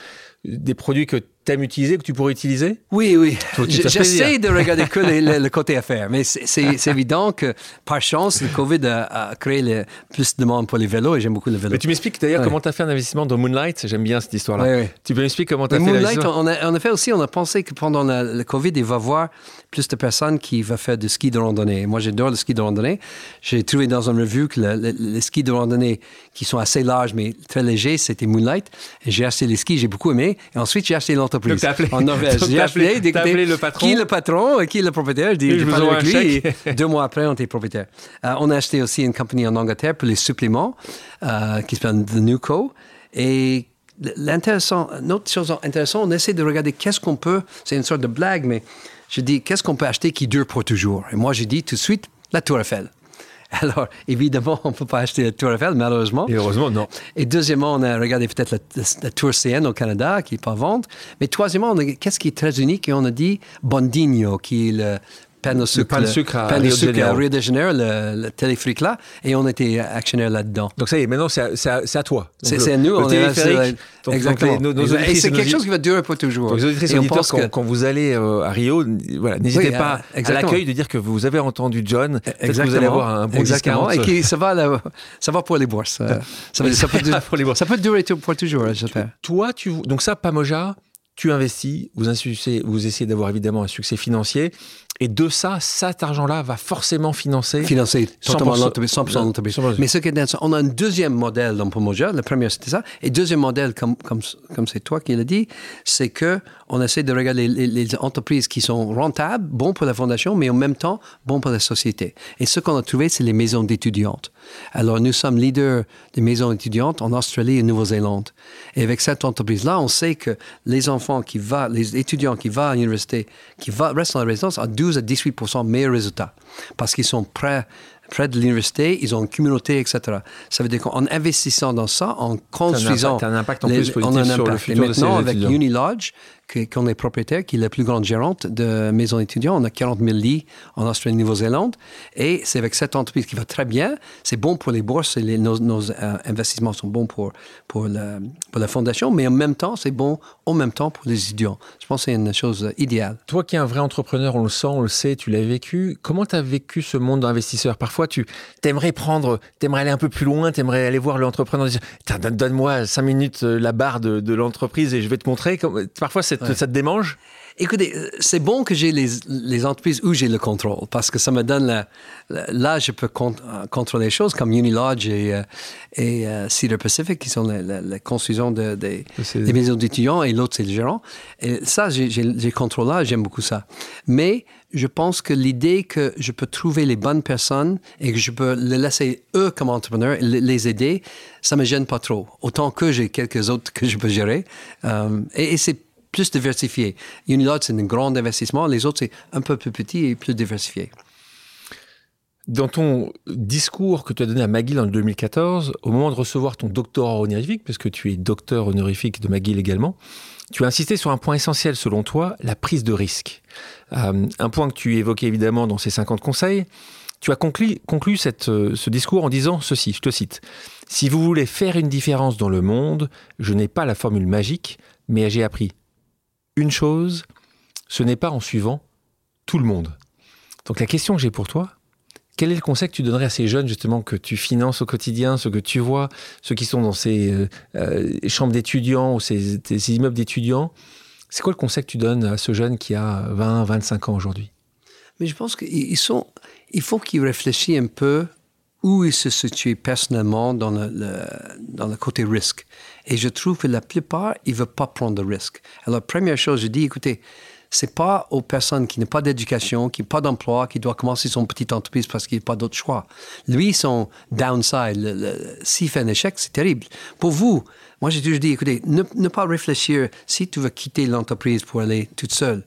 des produits que aimes utiliser, que tu pourrais utiliser? Oui, oui. J'essaie de regarder que le, le côté affaires, mais c'est- évident que par chance, le Covid a, a créé le- plus de demande pour les vélos et j'aime beaucoup le vélo. Mais tu m'expliques d'ailleurs Ouais. comment tu as fait un investissement dans Moonlight. J'aime bien cette histoire-là. Ouais, ouais. Tu peux m'expliquer comment tu as Mais fait Moonlight, on a, on a fait aussi, on a pensé que pendant la- le Covid, il va y avoir plus de personnes qui vont faire du ski de randonnée. Moi, j'adore le ski de randonnée. J'ai trouvé dans une revue que le- le- les skis de randonnée qui sont assez larges mais très légers, c'était Moonlight. J'ai acheté les skis, j'ai beaucoup aimé. Et ensuite, j'ai acheté l'entreprise en Norvège. J'ai appelé, appelé- le patron. Qui est le patron et qui est le propriétaire? Je dis, Et je avec lui. et deux mois après, on était propriétaire. Euh, on a acheté aussi une compagnie en Angleterre pour les suppléments euh, qui s'appelle The Nuco. Et l'intéressant, une autre chose intéressante, on essaie de regarder qu'est-ce qu'on peut, c'est une sorte de blague, mais je dis qu'est-ce qu'on peut acheter qui dure pour toujours? Et moi, j'ai dit tout de suite la Tour Eiffel. Alors, évidemment, on ne peut pas acheter la Tour Eiffel, malheureusement. Et heureusement, non. Et deuxièmement, on a regardé peut-être la, la- la Tour CN au Canada, qui n'est pas à vendre. Mais troisièmement, qu'est-ce qui est très unique? Et on a dit Bondinho, qui est le pain au sucre, pain de sucre à de Rio de sucre à Janeiro. Rio de Janeiro, le, le là. Et on était actionnaire là-dedans. Donc ça y est, maintenant c'est à, toi. C'est le- à nous, le on est là, Donc, Exactement. donc, les- nos- nos Et c'est quelque chose qui va durer pour toujours. Donc, les auditrices et on pense quand, que- quand vous allez euh, à Rio, voilà, n'hésitez Oui, pas euh, à l'accueil de dire que vous avez entendu John. Que vous allez avoir un bon Exactement. discount. Et qui, ça, va, la- ça va pour les bourses. Ça, peut, durer- Pour les bourses. ça peut durer tout- pour toujours, j'espère. Toi, tu, donc ça, Pamoja, tu investis, vous, vous essayez d'avoir évidemment un succès financier, et de ça, cet argent-là va forcément financer. Financer totalement 100%. l'entreprise, 100% l'entreprise. 100%. Mais ce qui est intéressant, on a un deuxième modèle dans Pomoja. Le premier, c'était ça. Et deuxième modèle, comme, comme, comme c'est toi qui l'as dit, c'est que on essaie de regarder les, les entreprises qui sont rentables, bons pour la fondation, mais en même temps, bons pour la société. Et ce qu'on a trouvé, c'est les maisons d'étudiantes. Alors, nous sommes leaders des maisons étudiantes en Australie et Nouvelle-Zélande. Et avec cette entreprise-là, on sait que les enfants qui vont, les étudiants qui vont à l'université, qui va, restent dans la résidence, ont 12 à 18 meilleurs résultats. Parce qu'ils sont près, près de l'université, ils ont une communauté, etc. Ça veut dire qu'en investissant dans ça, en construisant. impact- un impact en les- plus positif on a un sur le impact. futur Et de ces maintenant, avec. Unilodge, qu'on est propriétaire, qui est la plus grande gérante de maisons étudiants, on a 40 000 lits en Australie et Nouvelle-Zélande. Et c'est avec cette entreprise qui va très bien. C'est bon pour les bourses et les- nos, euh, investissements sont bons pour, pour, la, pour la fondation, mais en même temps, c'est bon en même temps pour les étudiants. Je pense que c'est une chose idéale. Toi qui es un vrai entrepreneur, on le sent, on le sait, tu l'as vécu. Comment tu as vécu ce monde d'investisseurs? Parfois, tu t'aimerais prendre, t'aimerais aller un peu plus loin, t'aimerais aller voir l'entrepreneur et dire Donne-moi cinq minutes euh, la barre de, de l'entreprise et je vais te montrer. Parfois, te, Ouais. ça te démange? Écoutez, euh, c'est bon que j'ai les, les entreprises où j'ai le contrôle parce que ça me donne la, la- là je peux con- euh, contrôler les choses comme Unilodge et, euh, et euh, Cedar Pacific qui sont la, construction de, des- maisons d'étudiants et l'autre c'est le gérant. Et ça j'ai j'ai- j'ai le contrôle là, j'aime beaucoup ça. Mais je pense que l'idée que je peux trouver les bonnes personnes et que je peux les laisser eux comme entrepreneurs les aider, ça me gêne pas trop. Autant que j'ai quelques autres que je peux gérer. Et et c'est plus diversifié. Unilodge, c'est un grand investissement. Les autres, c'est un peu plus petit et plus diversifié. Dans ton discours que tu as donné à McGill en 2014, au moment de recevoir ton doctorat honorifique, parce que tu es docteur honorifique de McGill également, tu as insisté sur un point essentiel selon toi, la prise de risque. Euh, un point que tu évoquais évidemment dans ces 50 conseils. Tu as conclu, euh, ce discours en disant ceci, je te cite. Si vous voulez faire une différence dans le monde, je n'ai pas la formule magique, mais j'ai appris une chose, ce n'est pas en suivant tout le monde. Donc la question que j'ai pour toi, quel est le conseil que tu donnerais à ces jeunes justement que tu finances au quotidien, ceux que tu vois, ceux qui sont dans ces euh, euh, chambres d'étudiants ou ces, ces immeubles d'étudiants? C'est quoi le conseil que tu donnes à ce jeune qui a 20, 25 ans aujourd'hui? Mais je pense qu'il sont, il faut qu'ils réfléchissent un peu où ils se situent personnellement dans le, côté risque. Et je trouve que la plupart, ils ne veulent pas prendre de risque. Alors, première chose, je dis, écoutez, c'est pas aux personnes qui n'ont pas d'éducation, qui n'ont pas d'emploi, qui doivent commencer son petite entreprise parce qu'il n'y a pas d'autre choix. Lui, son downside, s'il fait un échec, c'est terrible. Pour vous, moi, j'ai toujours dit, écoutez, ne pas réfléchir si tu veux quitter l'entreprise pour aller toute seule.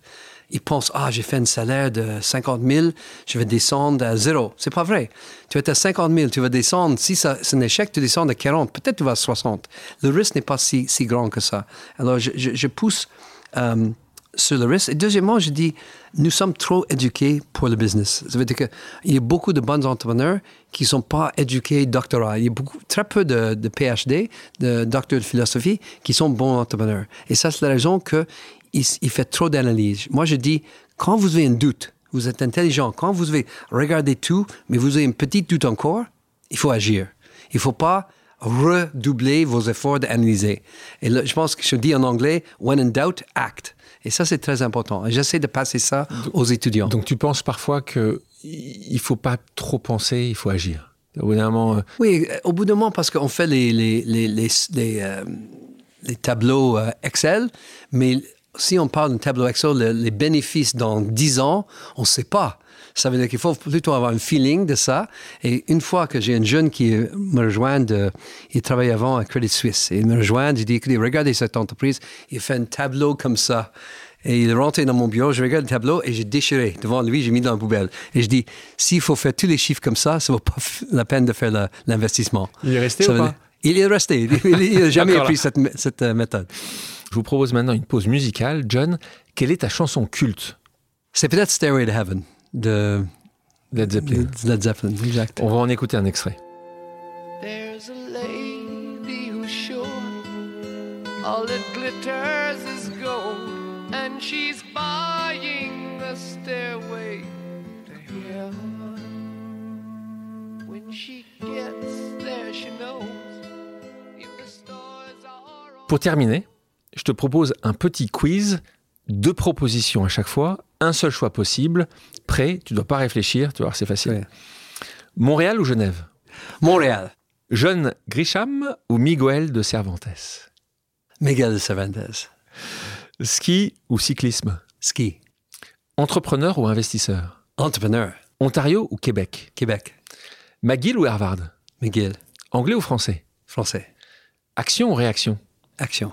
Ils pensent, ah, j'ai fait un salaire de 50 000, je vais descendre à zéro. C'est pas vrai. Tu être à 50 000, tu vas descendre, si c'est un échec, tu descends à 40, peut-être tu vas à 60. Le risque n'est pas si, si grand que ça. Alors, je, je- je pousse euh, sur le risque. Et deuxièmement, je dis, nous sommes trop éduqués pour le business. Ça veut dire qu'il y a beaucoup de bons entrepreneurs qui ne sont pas éduqués doctorat. Il y a beaucoup, très peu de, de PhD, de docteurs de philosophie, qui sont bons entrepreneurs. Et ça, c'est la raison que il, il fait trop d'analyse. Moi, je dis, quand vous avez un doute, vous êtes intelligent, quand vous avez regardé tout, mais vous avez un petit doute encore, il faut agir. Il ne faut pas redoubler vos efforts d'analyser. Et là, je pense que je dis en anglais, when in doubt, act. Et ça, c'est très important. Et J'essaie de passer ça aux étudiants. Donc tu penses parfois que il faut pas trop penser, il faut agir. Au bout d'un moment, euh, Oui, au bout d'un moment, parce qu'on fait les, les, les, les, les, euh, tableaux euh, Excel, mais si on parle d'un tableau Excel, le- les bénéfices dans 10 ans, on ne sait pas. Ça veut dire qu'il faut plutôt avoir un feeling de ça. Et une fois que j'ai un jeune qui me rejoint, de- il travaillait avant à Credit Suisse, et il me rejoint, je dis, écoutez, regardez cette entreprise, il fait un tableau comme ça. Et il est rentré dans mon bureau, je regarde le tableau et j'ai déchiré devant lui, j'ai mis dans la poubelle. Et je dis, s'il faut faire tous les chiffres comme ça, ça ne vaut pas la peine de faire l'investissement. Il est resté Ça ou pas? dire- Il est resté. Il n'a jamais appris cette, mé- cette méthode. Je vous propose maintenant une pause musicale. John, quelle est ta chanson culte? C'est peut-être Stairway to Heaven de Led Zeppelin de Led Zeppelin. Exact. On va en écouter un extrait. There's a lady who's sure all that glitters is gold, and she's buying a stairway to heaven. When she gets there, she knows if the stars are on. Pour terminer, je te propose un petit quiz, deux propositions à chaque fois, un seul choix possible. Prêt, tu dois pas réfléchir, tu vois, c'est facile. Ouais. Montréal ou Genève? Montréal. John Grisham ou Miguel de Cervantes? Miguel de Cervantes. Ski ou cyclisme? Ski. Entrepreneur ou investisseur? Entrepreneur. Ontario ou Québec? Québec. McGill ou Harvard? McGill. Anglais ou français? Français. Action ou réaction? Action.